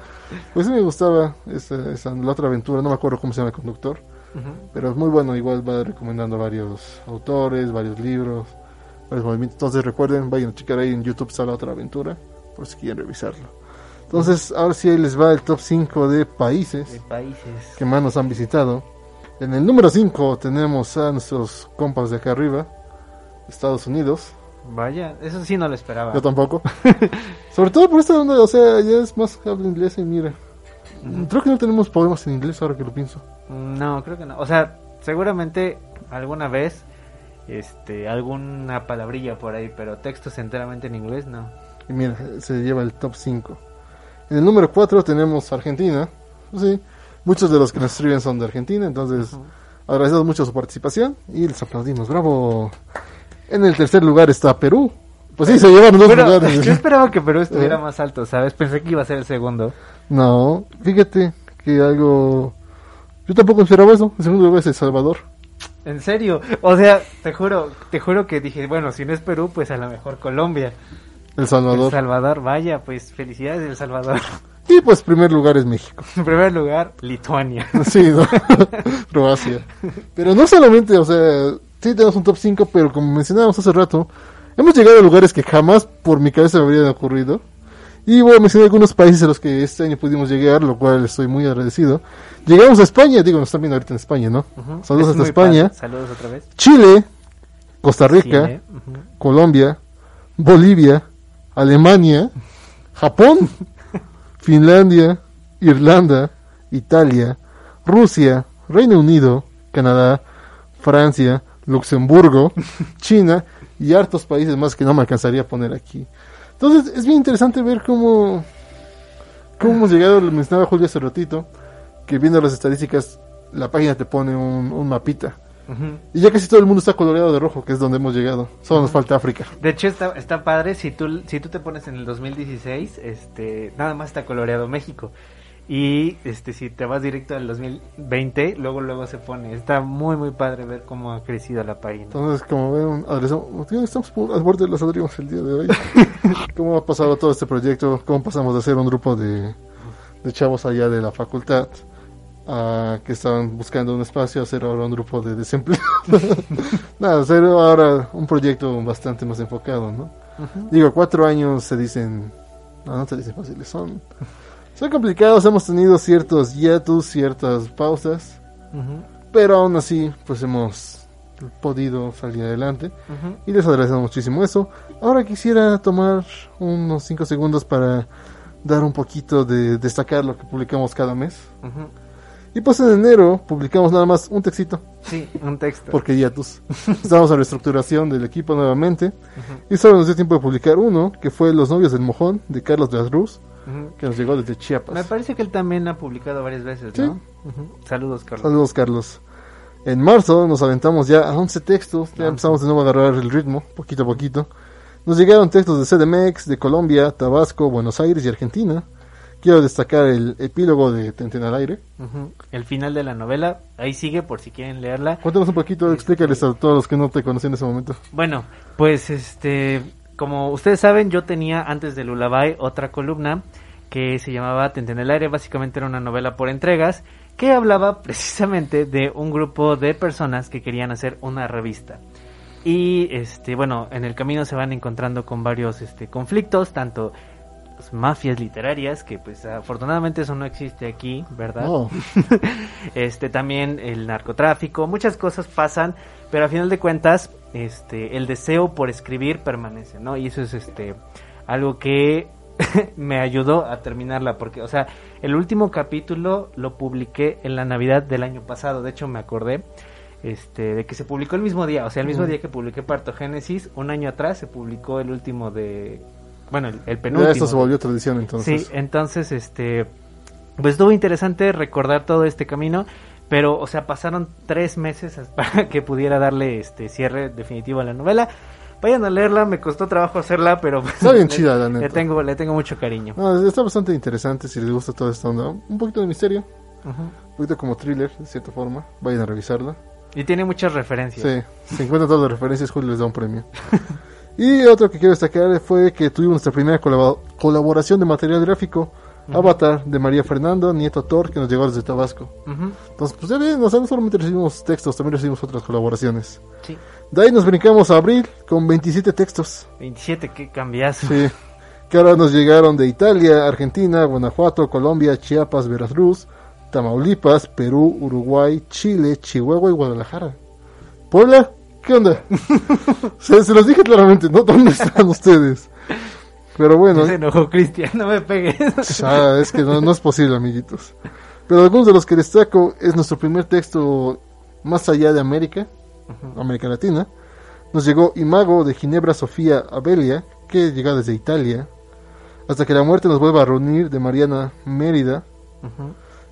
Pues sí me gustaba esa, esa, la otra aventura, no me acuerdo cómo se llama el conductor, Pero es muy bueno, igual va recomendando varios autores, varios libros, varios movimientos. Entonces recuerden, vayan a checar ahí en YouTube está la otra aventura, por si quieren revisarlo. Entonces, ahora sí ahí les va el top 5 de países De países. que más nos han visitado. En el número 5 tenemos a nuestros compas de acá arriba, Estados Unidos. Vaya, eso sí no lo esperaba. Yo tampoco. Sobre todo por esta onda, o sea, ya es más que habla inglés y mira. Creo que no tenemos poemas en inglés ahora que lo pienso. No, creo que no. O sea, seguramente alguna vez, este, alguna palabrilla por ahí, pero textos enteramente en inglés, no. Y mira, se lleva el top 5. En el número 4 tenemos Argentina. Pues sí, muchos de los que nos escriben son de Argentina, entonces agradecemos mucho su participación y les aplaudimos. ¡Bravo! En el tercer lugar está Perú. Pues sí, se llevan dos Pero lugares. yo esperaba que Perú estuviera más alto, ¿sabes? Pensé que iba a ser el segundo. No, fíjate que algo... Yo tampoco esperaba eso. En segundo lugar es El Salvador. En serio, o sea, te juro, te juro que dije, bueno, si no es Perú, pues a lo mejor Colombia. El El Salvador. Salvador, vaya, pues felicidades El Salvador. Y pues primer lugar es México. en primer lugar, Lituania. Sí, ¿no? Croacia. Pero no solamente, o sea, sí tenemos un top 5, pero como mencionábamos hace rato, hemos llegado a lugares que jamás por mi cabeza me habrían ocurrido. Y voy a mencionar algunos países a los que este año pudimos llegar, lo cual estoy muy agradecido. Llegamos a España, digo, nos están viendo ahorita en España, ¿no? Saludos Es hasta España. padre. Saludos otra vez. Chile, Costa Rica, Chile. Colombia, Bolivia, Alemania, Japón, Finlandia, Irlanda, Italia, Rusia, Reino Unido, Canadá, Francia, Luxemburgo, China y hartos países más que no me alcanzaría a poner aquí. Entonces es bien interesante ver cómo, cómo hemos llegado, lo mencionaba Julio hace ratito, que viendo las estadísticas la página te pone un, un mapita. Y ya casi todo el mundo está coloreado de rojo, que es donde hemos llegado. Solo nos falta África. De hecho, está, está padre si tú, si tú te pones en el 2016, este, nada más está coloreado México. Y este, si te vas directo al 2020, luego luego se pone. Está muy muy padre ver cómo ha crecido la página. Entonces, como ven, estamos al borde de las lágrimas el día de hoy. ¿Cómo ha pasado todo este proyecto? ¿Cómo pasamos de ser un grupo de, de chavos allá de la facultad a que estaban buscando un espacio a ser ahora un grupo de desempleados? Nada, ser ahora un proyecto bastante más enfocado, ¿no? Digo, cuatro años se dicen... No, no se dicen fáciles, son... Son complicados, hemos tenido ciertos hiatus, ciertas pausas, pero aún así, pues hemos podido salir adelante. Y les agradecemos muchísimo eso. Ahora quisiera tomar unos 5 segundos para dar un poquito de destacar lo que publicamos cada mes. Y pues en enero publicamos nada más un textito, Sí, un texto. porque ya tus estamos en reestructuración del equipo nuevamente. Y solo nos dio tiempo de publicar uno, que fue Los novios del mojón de Carlos de Que nos llegó desde Chiapas. Me parece que él también ha publicado varias veces, Sí. ¿no? Ujú. Saludos, Carlos. Saludos, Carlos. En marzo nos aventamos ya a 11 textos, ya Ah, empezamos de nuevo a agarrar el ritmo, poquito a poquito. Nos llegaron textos de CDMX, de Colombia, Tabasco, Buenos Aires y Argentina. Quiero destacar el epílogo de Tenten al aire. El final de la novela, ahí sigue por si quieren leerla. Cuéntanos un poquito, explícales a todos los que no te conocían en ese momento. Bueno, pues este, como ustedes saben, yo tenía antes de Lullaby otra columna que se llamaba Tente en el aire, básicamente era una novela por entregas que hablaba precisamente de un grupo de personas que querían hacer una revista. Y este, bueno, en el camino se van encontrando con varios este conflictos, tanto pues, mafias literarias, que pues afortunadamente eso no existe aquí, ¿verdad? No, este también el narcotráfico, muchas cosas pasan, pero a final de cuentas, este el deseo por escribir permanece, ¿no? Y eso es este algo que me ayudó a terminarla porque, o sea, el último capítulo lo publiqué en la Navidad del año pasado, de hecho me acordé este de que se publicó el mismo día, o sea, el mismo Mm. día que publiqué Partogénesis, un año atrás se publicó el último de bueno, el, el ya penúltimo. esto se volvió tradición entonces. Sí, entonces, este, pues estuvo interesante recordar todo este camino, pero, o sea, pasaron tres meses para que pudiera darle este cierre definitivo a la novela. Vayan a leerla, me costó trabajo hacerla, pero pues, Está bien le- chida, la le, neta. tengo, le tengo mucho cariño. No, está bastante interesante si les gusta toda esta onda. Un poquito de misterio, Ujú. un poquito como thriller, de cierta forma. Vayan a revisarla. Y tiene muchas referencias. Sí, si encuentran todas las referencias, Julio les da un premio. y otro que quiero destacar fue que tuvimos nuestra primera colabo- colaboración de material gráfico Avatar de María Fernando, Nieto Thor, que nos llegó desde Tabasco. Ujú. Entonces, pues ya no, no solamente recibimos textos, también recibimos otras colaboraciones. Sí. De ahí nos brincamos a abril con 27 textos. 27, qué cambiazo. Sí. Que ahora nos llegaron de Italia, Argentina, Guanajuato, Colombia, Chiapas, Veracruz, Tamaulipas, Perú, Uruguay, Chile, Chihuahua y Guadalajara. Puebla, ¿qué onda? se, se los dije claramente, ¿no? ¿Dónde están ustedes? Pero bueno, Se enojó Cristian, no me pegues. ah, es que no, no es posible, amiguitos. Pero algunos de los que destaco es nuestro primer texto más allá de América, América Latina. Nos llegó Imago de Ginebra Sofía Abelia, que llega desde Italia. Hasta que la muerte nos vuelva a reunir de Mariana Mérida.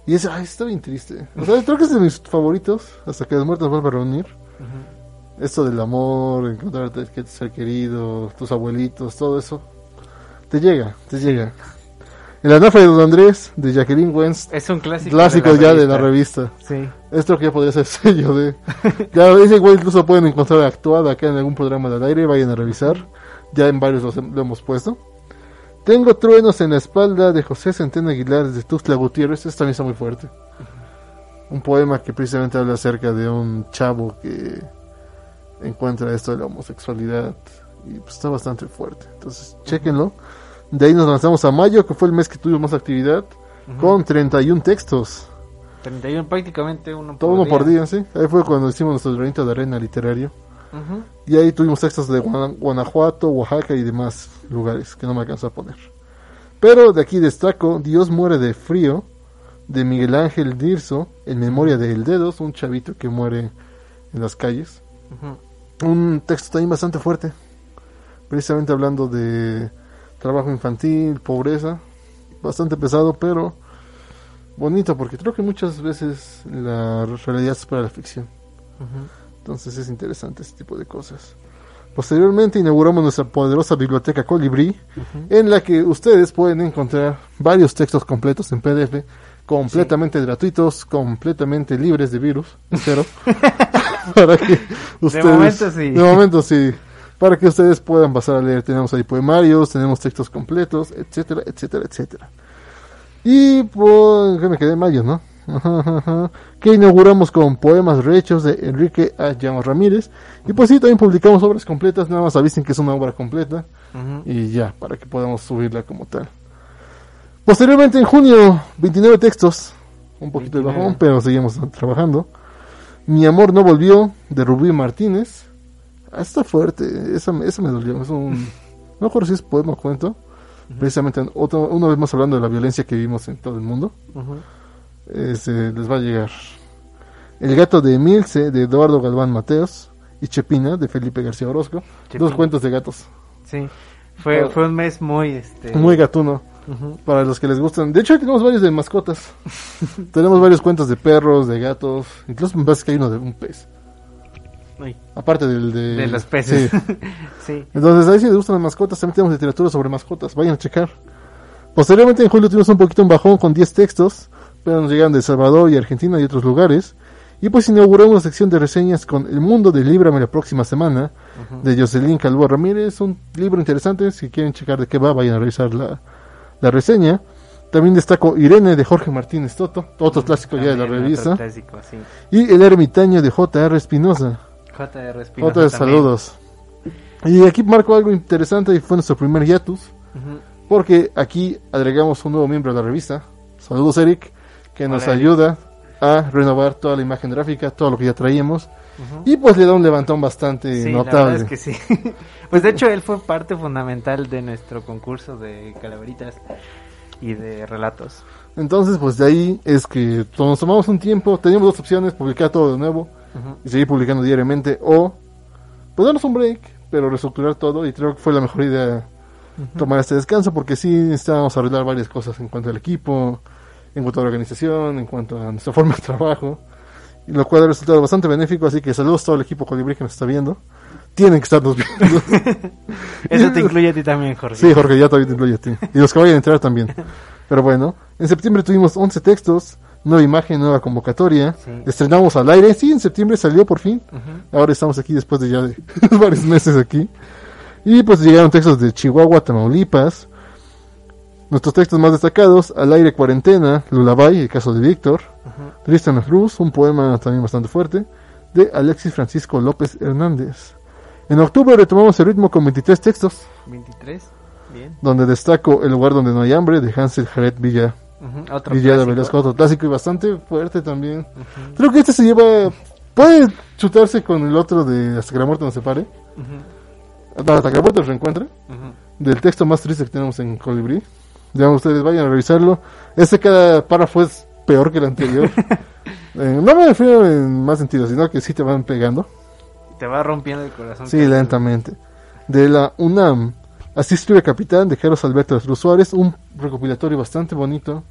Y ese, ay, está bien triste. O sea, creo que es de mis favoritos. Hasta que la muerte nos vuelva a reunir. Esto del amor, encontrarte que ser querido, tus abuelitos, todo eso. Te llega, te llega. El anafe de Don Andrés, de Jacqueline Wentz. Es un clásico. Clásico de ya de la revista. Sí. Esto que ya podría ser sello de... Ya ese igual incluso pueden encontrar actuada acá en algún programa del aire. Vayan a revisar. Ya en varios los lo hemos puesto. Tengo truenos en la espalda de José Centeno Aguilar de Tuxtla Gutiérrez. Esto también está muy fuerte. Un poema que precisamente habla acerca de un chavo que encuentra esto de la homosexualidad. Y pues está bastante fuerte. Entonces, chéquenlo. De ahí nos lanzamos a mayo, que fue el mes que tuvimos más actividad. Con 31 textos. 31, prácticamente uno Todo uno por día, sí. Ahí fue cuando hicimos nuestro granito de arena literario. Y ahí tuvimos textos de Guana- Guanajuato, Oaxaca y demás lugares que no me alcanzó a poner. Pero de aquí destaco Dios muere de frío, de Miguel Ángel Dirzo, en memoria de El Dedos, un chavito que muere en las calles. Un texto también bastante fuerte, precisamente hablando de trabajo infantil, pobreza, bastante pesado, pero bonito, porque creo que muchas veces la realidad supera la ficción. Entonces es interesante este tipo de cosas. Posteriormente inauguramos nuestra poderosa biblioteca Colibrí, en la que ustedes pueden encontrar varios textos completos en PDF, completamente gratuitos, completamente libres de virus, cero, para que ustedes, momento sí. de momento sí, para que ustedes puedan pasar a leer. Tenemos ahí poemarios, tenemos textos completos, etcétera, etcétera, etcétera. Y pues, que me quedé en mayo, ¿no? Ajá, ajá, ajá. Que inauguramos con poemas rechos de Enrique A. Llanos Ramírez. Y pues sí, también publicamos obras completas, nada más avisen que es una obra completa. Y ya, para que podamos subirla como tal. Posteriormente en junio, 29 textos. Un poquito de 29. bajón, pero seguimos trabajando. Mi amor no volvió, de Rubí Martínez. Ah, está fuerte, esa, esa me dolió. Es un, no me acuerdo si es poema o cuento. Precisamente otro, una vez más hablando de la violencia que vivimos en todo el mundo. Ujú. Este, les va a llegar. El gato de Emilce, de Eduardo Galván Mateos. Y Chepina, de Felipe García Orozco. Chepina. Dos cuentos de gatos. Sí. Fue, fue un mes muy, este... Muy gatuno. Ujú. Para los que les gustan. De hecho, tenemos varios de mascotas. tenemos varios cuentos de perros, de gatos. Incluso me parece que hay uno de un pez. Ay, Aparte del de... de los peces. Sí. Sí. Entonces, ahí si les gustan las mascotas, también tenemos literatura sobre mascotas. Vayan a checar. Posteriormente, en julio tuvimos un poquito un bajón con 10 textos. Pero nos llegaron de Salvador y Argentina y otros lugares. Y pues inauguramos una sección de reseñas con El Mundo de Líbrame la próxima semana. De Jocelyn Calvo Ramírez. Un libro interesante. Si quieren checar de qué va, vayan a revisar la, la reseña. También destaco Irene de Jorge Martínez Toto. Otro clásico ya de la revista. clásico, sí. Y El Ermitaño de J.R. Espinosa. J.R. Espinosa vez también. saludos. Y aquí marco algo interesante y fue nuestro primer hiatus, Ujú. porque aquí agregamos un nuevo miembro a la revista. Saludos Eric, que nos Hola, Eric. ayuda a renovar toda la imagen gráfica, todo lo que ya traíamos. Ujú. Y pues le da un levantón bastante Sí, la notable. verdad es que sí. pues de hecho él fue parte fundamental de nuestro concurso de calaveritas y de relatos. Entonces pues de ahí es que nos tomamos un tiempo, teníamos dos opciones, publicar todo de nuevo Y seguir publicando diariamente o pues darnos un break, pero reestructurar todo y creo que fue la mejor idea tomar este descanso porque sí necesitábamos arreglar varias cosas en cuanto al equipo, en cuanto a la organización, en cuanto a nuestra forma de trabajo, y lo cual ha resultado bastante benéfico, así que saludos a todo el equipo Colibrí que nos está viendo. Tienen que estarnos viendo. Eso te incluye a ti también, Jorge. sí, Jorge, ya también te incluye a ti. Y los que vayan a entrar también. Pero bueno, en septiembre tuvimos 11 textos, nueva imagen, nueva convocatoria. Sí. Estrenamos al aire. Sí, en septiembre salió por fin. Ahora estamos aquí después de ya de varios meses aquí. Y pues llegaron textos de Chihuahua, Tamaulipas. Nuestros textos más destacados, Al aire cuarentena, Lullaby, el caso de Víctor, en la Cruz, un poema también bastante fuerte, de Alexis Francisco López Hernández. En octubre retomamos el ritmo con 23 textos, 23. Bien. donde destaco El lugar donde no hay hambre, de Hansel Jared Villa, Ujú, Otro Villada clásico. Velasco, otro clásico y bastante fuerte también. Creo que este se lleva, puede chutarse con el otro de Hasta que la muerte nos separe, ujú, hasta que la muerte nos reencuentre. del texto más triste que tenemos en Colibrí. Ya ustedes vayan a revisarlo. Este cada párrafo es peor que el anterior. Eh, no me refiero en más sentido, sino que sí te van pegando. Te va rompiendo el corazón. Sí, lentamente. De la UNAM. Así escribe Capitán de Carlos Alberto de Cruz Suárez, un recopilatorio bastante bonito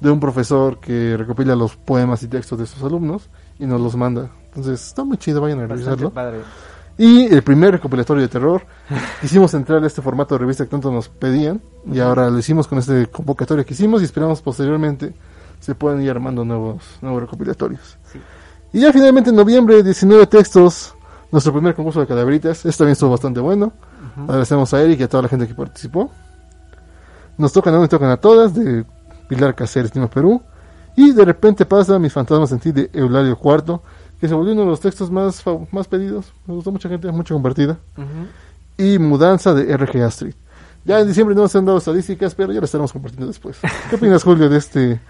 de un profesor que recopila los poemas y textos de sus alumnos y nos los manda. Entonces está muy chido, vayan a revisarlo. padre. Y el primer recopilatorio de terror. Quisimos entrar este formato de revista que tanto nos pedían. Y ahora lo hicimos con este convocatorio que hicimos. Y esperamos posteriormente se puedan ir armando nuevos, nuevos recopilatorios. Sí. Y ya finalmente en noviembre, 19 textos. Nuestro primer concurso de calaveritas. Este también estuvo bastante bueno. Agradecemos a Eric y a toda la gente que participó. Nos tocan a uno y tocan a todas. De Pilar Cáceres, Lima, Perú. Y de repente pasa Mis fantasmas en ti de Eulario Cuarto. Que se volvió uno de los textos más, más pedidos. Me gustó mucha gente, mucho compartida. Y Mudanza de RG Astrid. Ya en diciembre no se han dado estadísticas, pero ya las estaremos compartiendo después. ¿Qué opinas, Julio, de este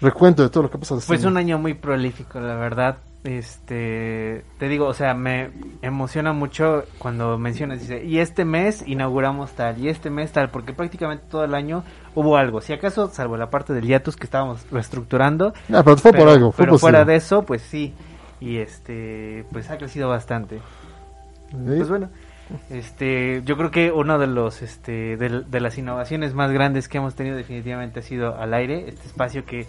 recuento de todo lo que ha pasado? este Pues un año muy prolífico, la verdad. Este, te digo, o sea, me emociona mucho cuando mencionas, dice, y este mes inauguramos tal, y este mes tal, porque prácticamente todo el año hubo algo. Si acaso, salvo la parte del hiatus que estábamos reestructurando, Ah, pero fue por algo, fue pero posible. fuera de eso, pues sí. Y este, pues ha crecido bastante. ¿Sí? Pues bueno, este, yo creo que uno de los, este, de, de las innovaciones más grandes que hemos tenido definitivamente ha sido al aire, este espacio que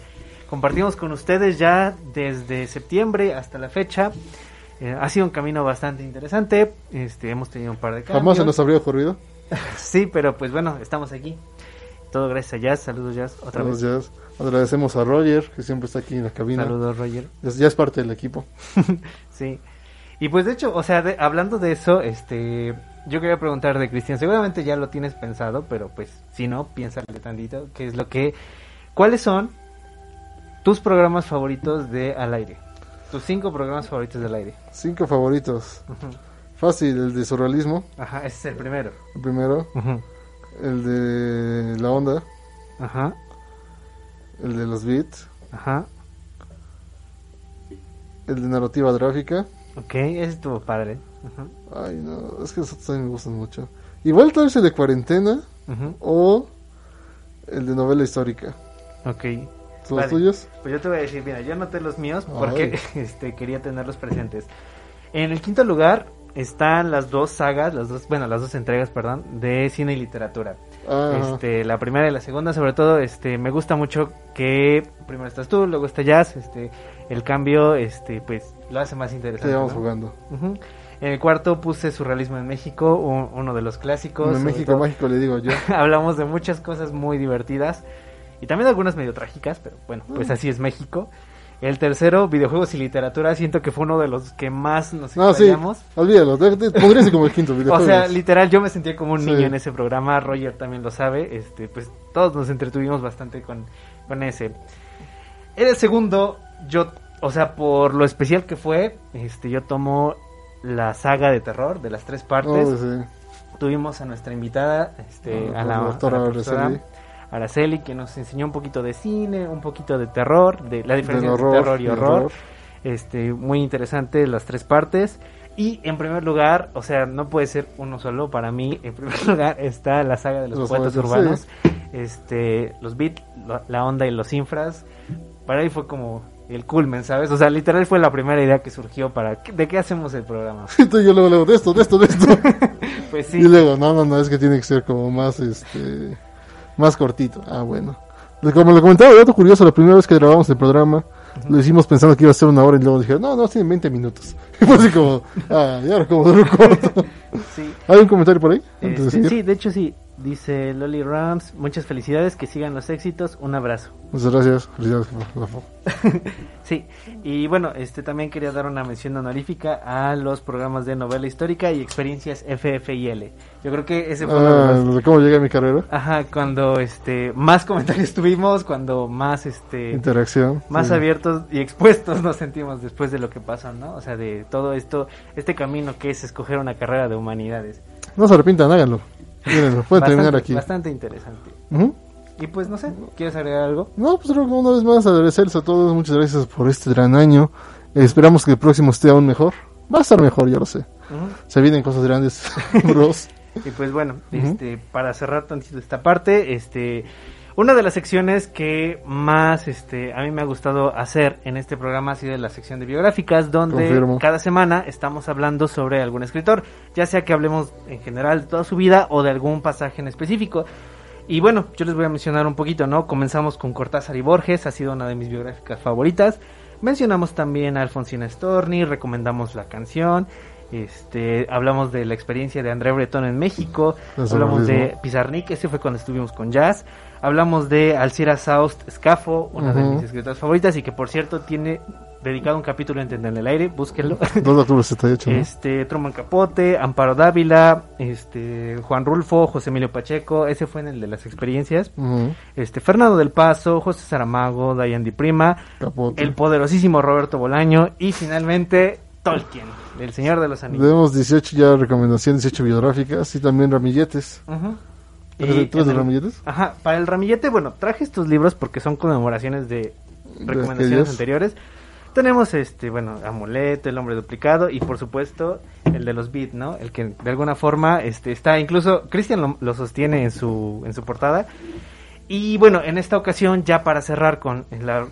compartimos con ustedes ya desde septiembre hasta la fecha. Eh, ha sido un camino bastante interesante, este, hemos tenido un par de cambios. Jamás se nos habría ocurrido. Sí, pero pues bueno, estamos aquí. Todo gracias a Jazz, saludos Jazz, otra vez. Entonces, ya agradecemos a Roger, que siempre está aquí en la cabina. Saludos Roger. Ya, ya es parte del equipo. Sí. Y pues de hecho, o sea, de- hablando de eso, este, yo quería preguntar de Cristian, seguramente ya lo tienes pensado, pero pues si no, piénsale tantito, qué es lo que, ¿cuáles son tus programas favoritos de al aire? Tus cinco programas favoritos del aire. Cinco favoritos. Fácil, el de surrealismo, Ajá, ese es el primero. el primero. El de la onda, Ajá, el de los beats, ajá. el de narrativa gráfica. Ok, ese estuvo padre. Ujú, Ay, no, es que esos también me gustan mucho. Igual tal vez el de cuarentena o el de novela histórica. Ok. ¿Son Vale. los tuyos? Pues yo te voy a decir, mira, yo anoté los míos porque este, quería tenerlos presentes. En el quinto lugar están las dos sagas, las dos, bueno, las dos entregas, perdón, de cine y literatura. Ah, Este, la primera y la segunda, sobre todo, este, me gusta mucho que primero estás tú, luego está Jazz, este, el cambio, este, pues, lo hace más interesante. vamos ¿no? jugando. Ujú. En el cuarto puse Surrealismo en México, un- uno de los clásicos. En México todo- mágico le digo yo. hablamos de muchas cosas muy divertidas y también algunas medio trágicas, pero bueno, pues así es México. El tercero, videojuegos y literatura, siento que fue uno de los que más nos No, sí, explayamos. olvídalo. de- de- Pondría ese como el quinto O videojuegos. sea, literal, yo me sentía como un Sí. niño en ese programa, Roger también lo sabe, este, pues todos nos entretuvimos bastante con, con ese. En el segundo, yo, o sea, por lo especial que fue, este, yo tomo la saga de terror de las tres partes. Oh, sí. Tuvimos a nuestra invitada, este, Ah, a la, la doctora a la Araceli. Que nos enseñó un poquito de cine, un poquito de terror, de la diferencia entre terror y horror. Este, muy interesante las tres partes. Y en primer lugar, o sea, no puede ser uno solo para mí. En primer lugar está la saga de los, Los poetas urbanos, este, los beat, la, la onda y los infras. Para ahí fue como el culmen, ¿sabes? O sea, literal fue la primera idea que surgió para ¿de qué hacemos el programa? Entonces yo luego, luego, de esto, de esto, de esto. Pues sí. Y luego, no, no, no, es que tiene que ser como más, este, más cortito. Ah, bueno. Como le comentaba, dato curioso, la primera vez que grabamos el programa, lo hicimos pensando que iba a ser una hora y luego dije, no, no, tienen 20 minutos. Y fue así como, ah, y ahora como duró corto. sí. ¿Hay un comentario por ahí? Este, sí, de hecho sí. Dice Loli Rams, muchas felicidades, que sigan los éxitos, un abrazo. Muchas gracias. Felicidades. Sí, y bueno, este también quería dar una mención honorífica a los programas de novela histórica y experiencias FFIL. Yo creo que ese fue uno de Ah, los- de ¿Cómo llegué a mi carrera? Ajá, cuando este más comentarios tuvimos, cuando más este Interacción. más sí. abiertos y expuestos nos sentimos después de lo que pasó, ¿no? O sea, de todo esto, este camino que es escoger una carrera de humanidades. No se arrepientan, háganlo. Mírenlo, pueden terminar aquí. Bastante interesante. Y pues no sé, ¿quieres agregar algo? No, pues creo que una vez más agradecerles a todos. Muchas gracias por este gran año. Esperamos que el próximo esté aún mejor. Va a estar mejor, ya lo sé. Se vienen cosas grandes, bros. Y pues bueno, este, para cerrar tantito esta parte, este, una de las secciones que más, este, a mí me ha gustado hacer en este programa ha sido la sección de biográficas, donde Confirmo. cada semana estamos hablando sobre algún escritor, ya sea que hablemos en general de toda su vida o de algún pasaje en específico. Y bueno, yo les voy a mencionar un poquito, ¿no? Comenzamos con Cortázar y Borges, ha sido una de mis biográficas favoritas. Mencionamos también a Alfonsina Storni, recomendamos la canción. Este, hablamos de la experiencia de André Breton en México, El hablamos de. Pizarnik, ese fue cuando estuvimos con Jazz. Hablamos de Alcira Saust Scafo, una de mis escritoras favoritas y que por cierto tiene dedicado un capítulo en el aire, búsquenlo. 2 de octubre 78, ¿no? Este, Truman Capote, Amparo Dávila, este, Juan Rulfo, José Emilio Pacheco, ese fue en el de las experiencias. Este, Fernando del Paso, José Saramago, Dayan Di Prima, Capote. el poderosísimo Roberto Bolaño y finalmente Tolkien, el Señor de los Anillos. Tenemos 18 ya recomendaciones, 18 biográficas y también ramilletes. Ujú. ¿Tres Y tres en de el- ramilletes? Ajá, para el ramillete, bueno, traje estos libros porque son conmemoraciones de recomendaciones anteriores. Tenemos este, bueno, Amuleto, El Hombre Duplicado y por supuesto el de los Beat, ¿no? El que de alguna forma este está incluso Cristian lo, lo sostiene en su en su portada. Y bueno, en esta ocasión ya para cerrar con las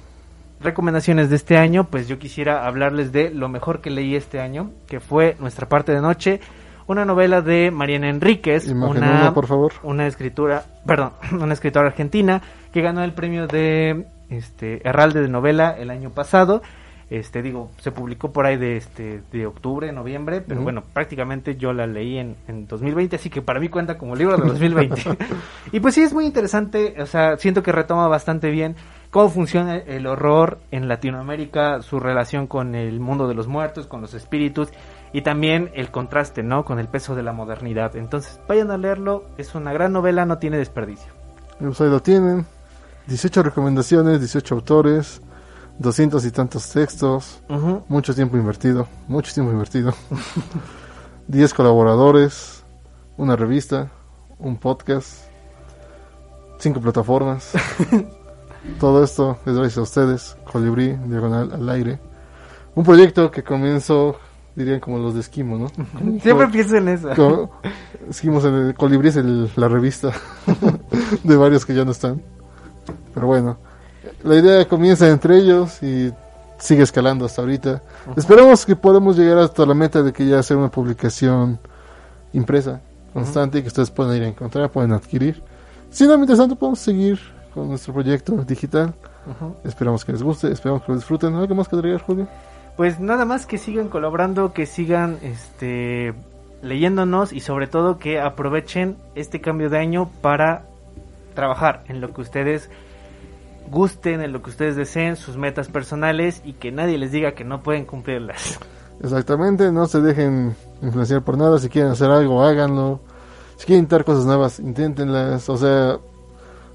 recomendaciones de este año, pues yo quisiera hablarles de lo mejor que leí este año, que fue Nuestra parte de noche, una novela de Mariana Enríquez, una uno, por favor. una escritura, perdón, una escritora argentina que ganó el premio de este Herralde de novela el año pasado. Este digo, se publicó por ahí de este de octubre, noviembre, pero bueno, prácticamente yo la leí en, en 2020, así que para mí cuenta como libro de 2020. y pues sí es muy interesante, o sea, siento que retoma bastante bien cómo funciona el horror en Latinoamérica, su relación con el mundo de los muertos, con los espíritus y también el contraste, ¿no? Con el peso de la modernidad. Entonces, vayan a leerlo, es una gran novela, no tiene desperdicio. Pues ahí lo tienen. 18 recomendaciones, 18 autores, 200 y tantos textos, mucho tiempo invertido, mucho tiempo invertido. 10 colaboradores, una revista, un podcast, 5 plataformas. Todo esto es gracias a ustedes, Colibrí, Diagonal al aire. Un proyecto que comenzó, dirían como los de Esquimo, ¿no? Siempre pienso en eso. Como- Esquimos en el Colibrí es el- la revista de varios que ya no están. Pero bueno, la idea comienza entre ellos y sigue escalando hasta ahorita. Esperamos que podamos llegar hasta la meta de que ya sea una publicación impresa, constante, y que ustedes puedan ir a encontrar, pueden adquirir. Si no, mientras tanto podemos seguir con nuestro proyecto digital. Ujú. Esperamos que les guste, esperamos que lo disfruten. ¿Algo más que agregar, Julio? Pues nada más que sigan colaborando, que sigan este leyéndonos y sobre todo que aprovechen este cambio de año para trabajar en lo que ustedes gusten, en lo que ustedes deseen, sus metas personales y que nadie les diga que no pueden cumplirlas. Exactamente, no se dejen influenciar por nada. Si quieren hacer algo, háganlo. Si quieren intentar cosas nuevas, inténtenlas. O sea,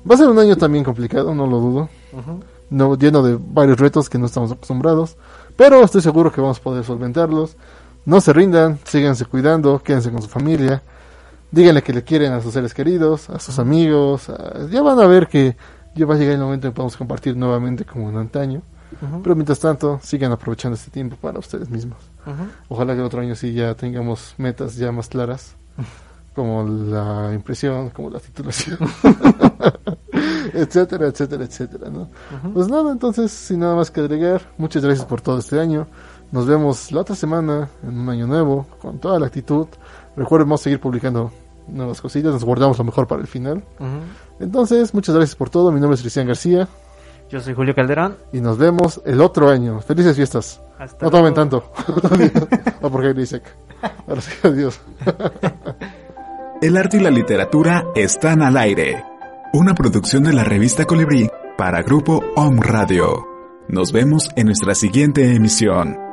va a ser un año también complicado, no lo dudo. Ujú. No, lleno de varios retos que no estamos acostumbrados. Pero estoy seguro que vamos a poder solventarlos. No se rindan, síganse cuidando, quédense con su familia. Díganle que le quieren a sus seres queridos, a sus amigos. a- ya van a ver que ya va a llegar el momento en que podamos compartir nuevamente como en antaño. Pero mientras tanto, sigan aprovechando este tiempo para ustedes mismos. Ujú. Ojalá que el otro año sí ya tengamos metas ya más claras, como la impresión, como la titulación, etcétera, etcétera, etcétera, ¿no? Pues nada, entonces, sin nada más que agregar, muchas gracias por todo este año. Nos vemos la otra semana en un año nuevo, con toda la actitud. Recuerden, vamos a seguir publicando nuevas cositas, nos guardamos lo mejor para el final. Entonces, muchas gracias por todo. Mi nombre es Cristian García Yo soy Julio Calderón. y nos vemos el otro año. Felices fiestas. Hasta No tomen tanto. o porque Isaac. Ahora sí, adiós. El arte y la literatura están al aire. Una producción de la revista Colibrí para Grupo Om Radio. Nos vemos en nuestra siguiente emisión.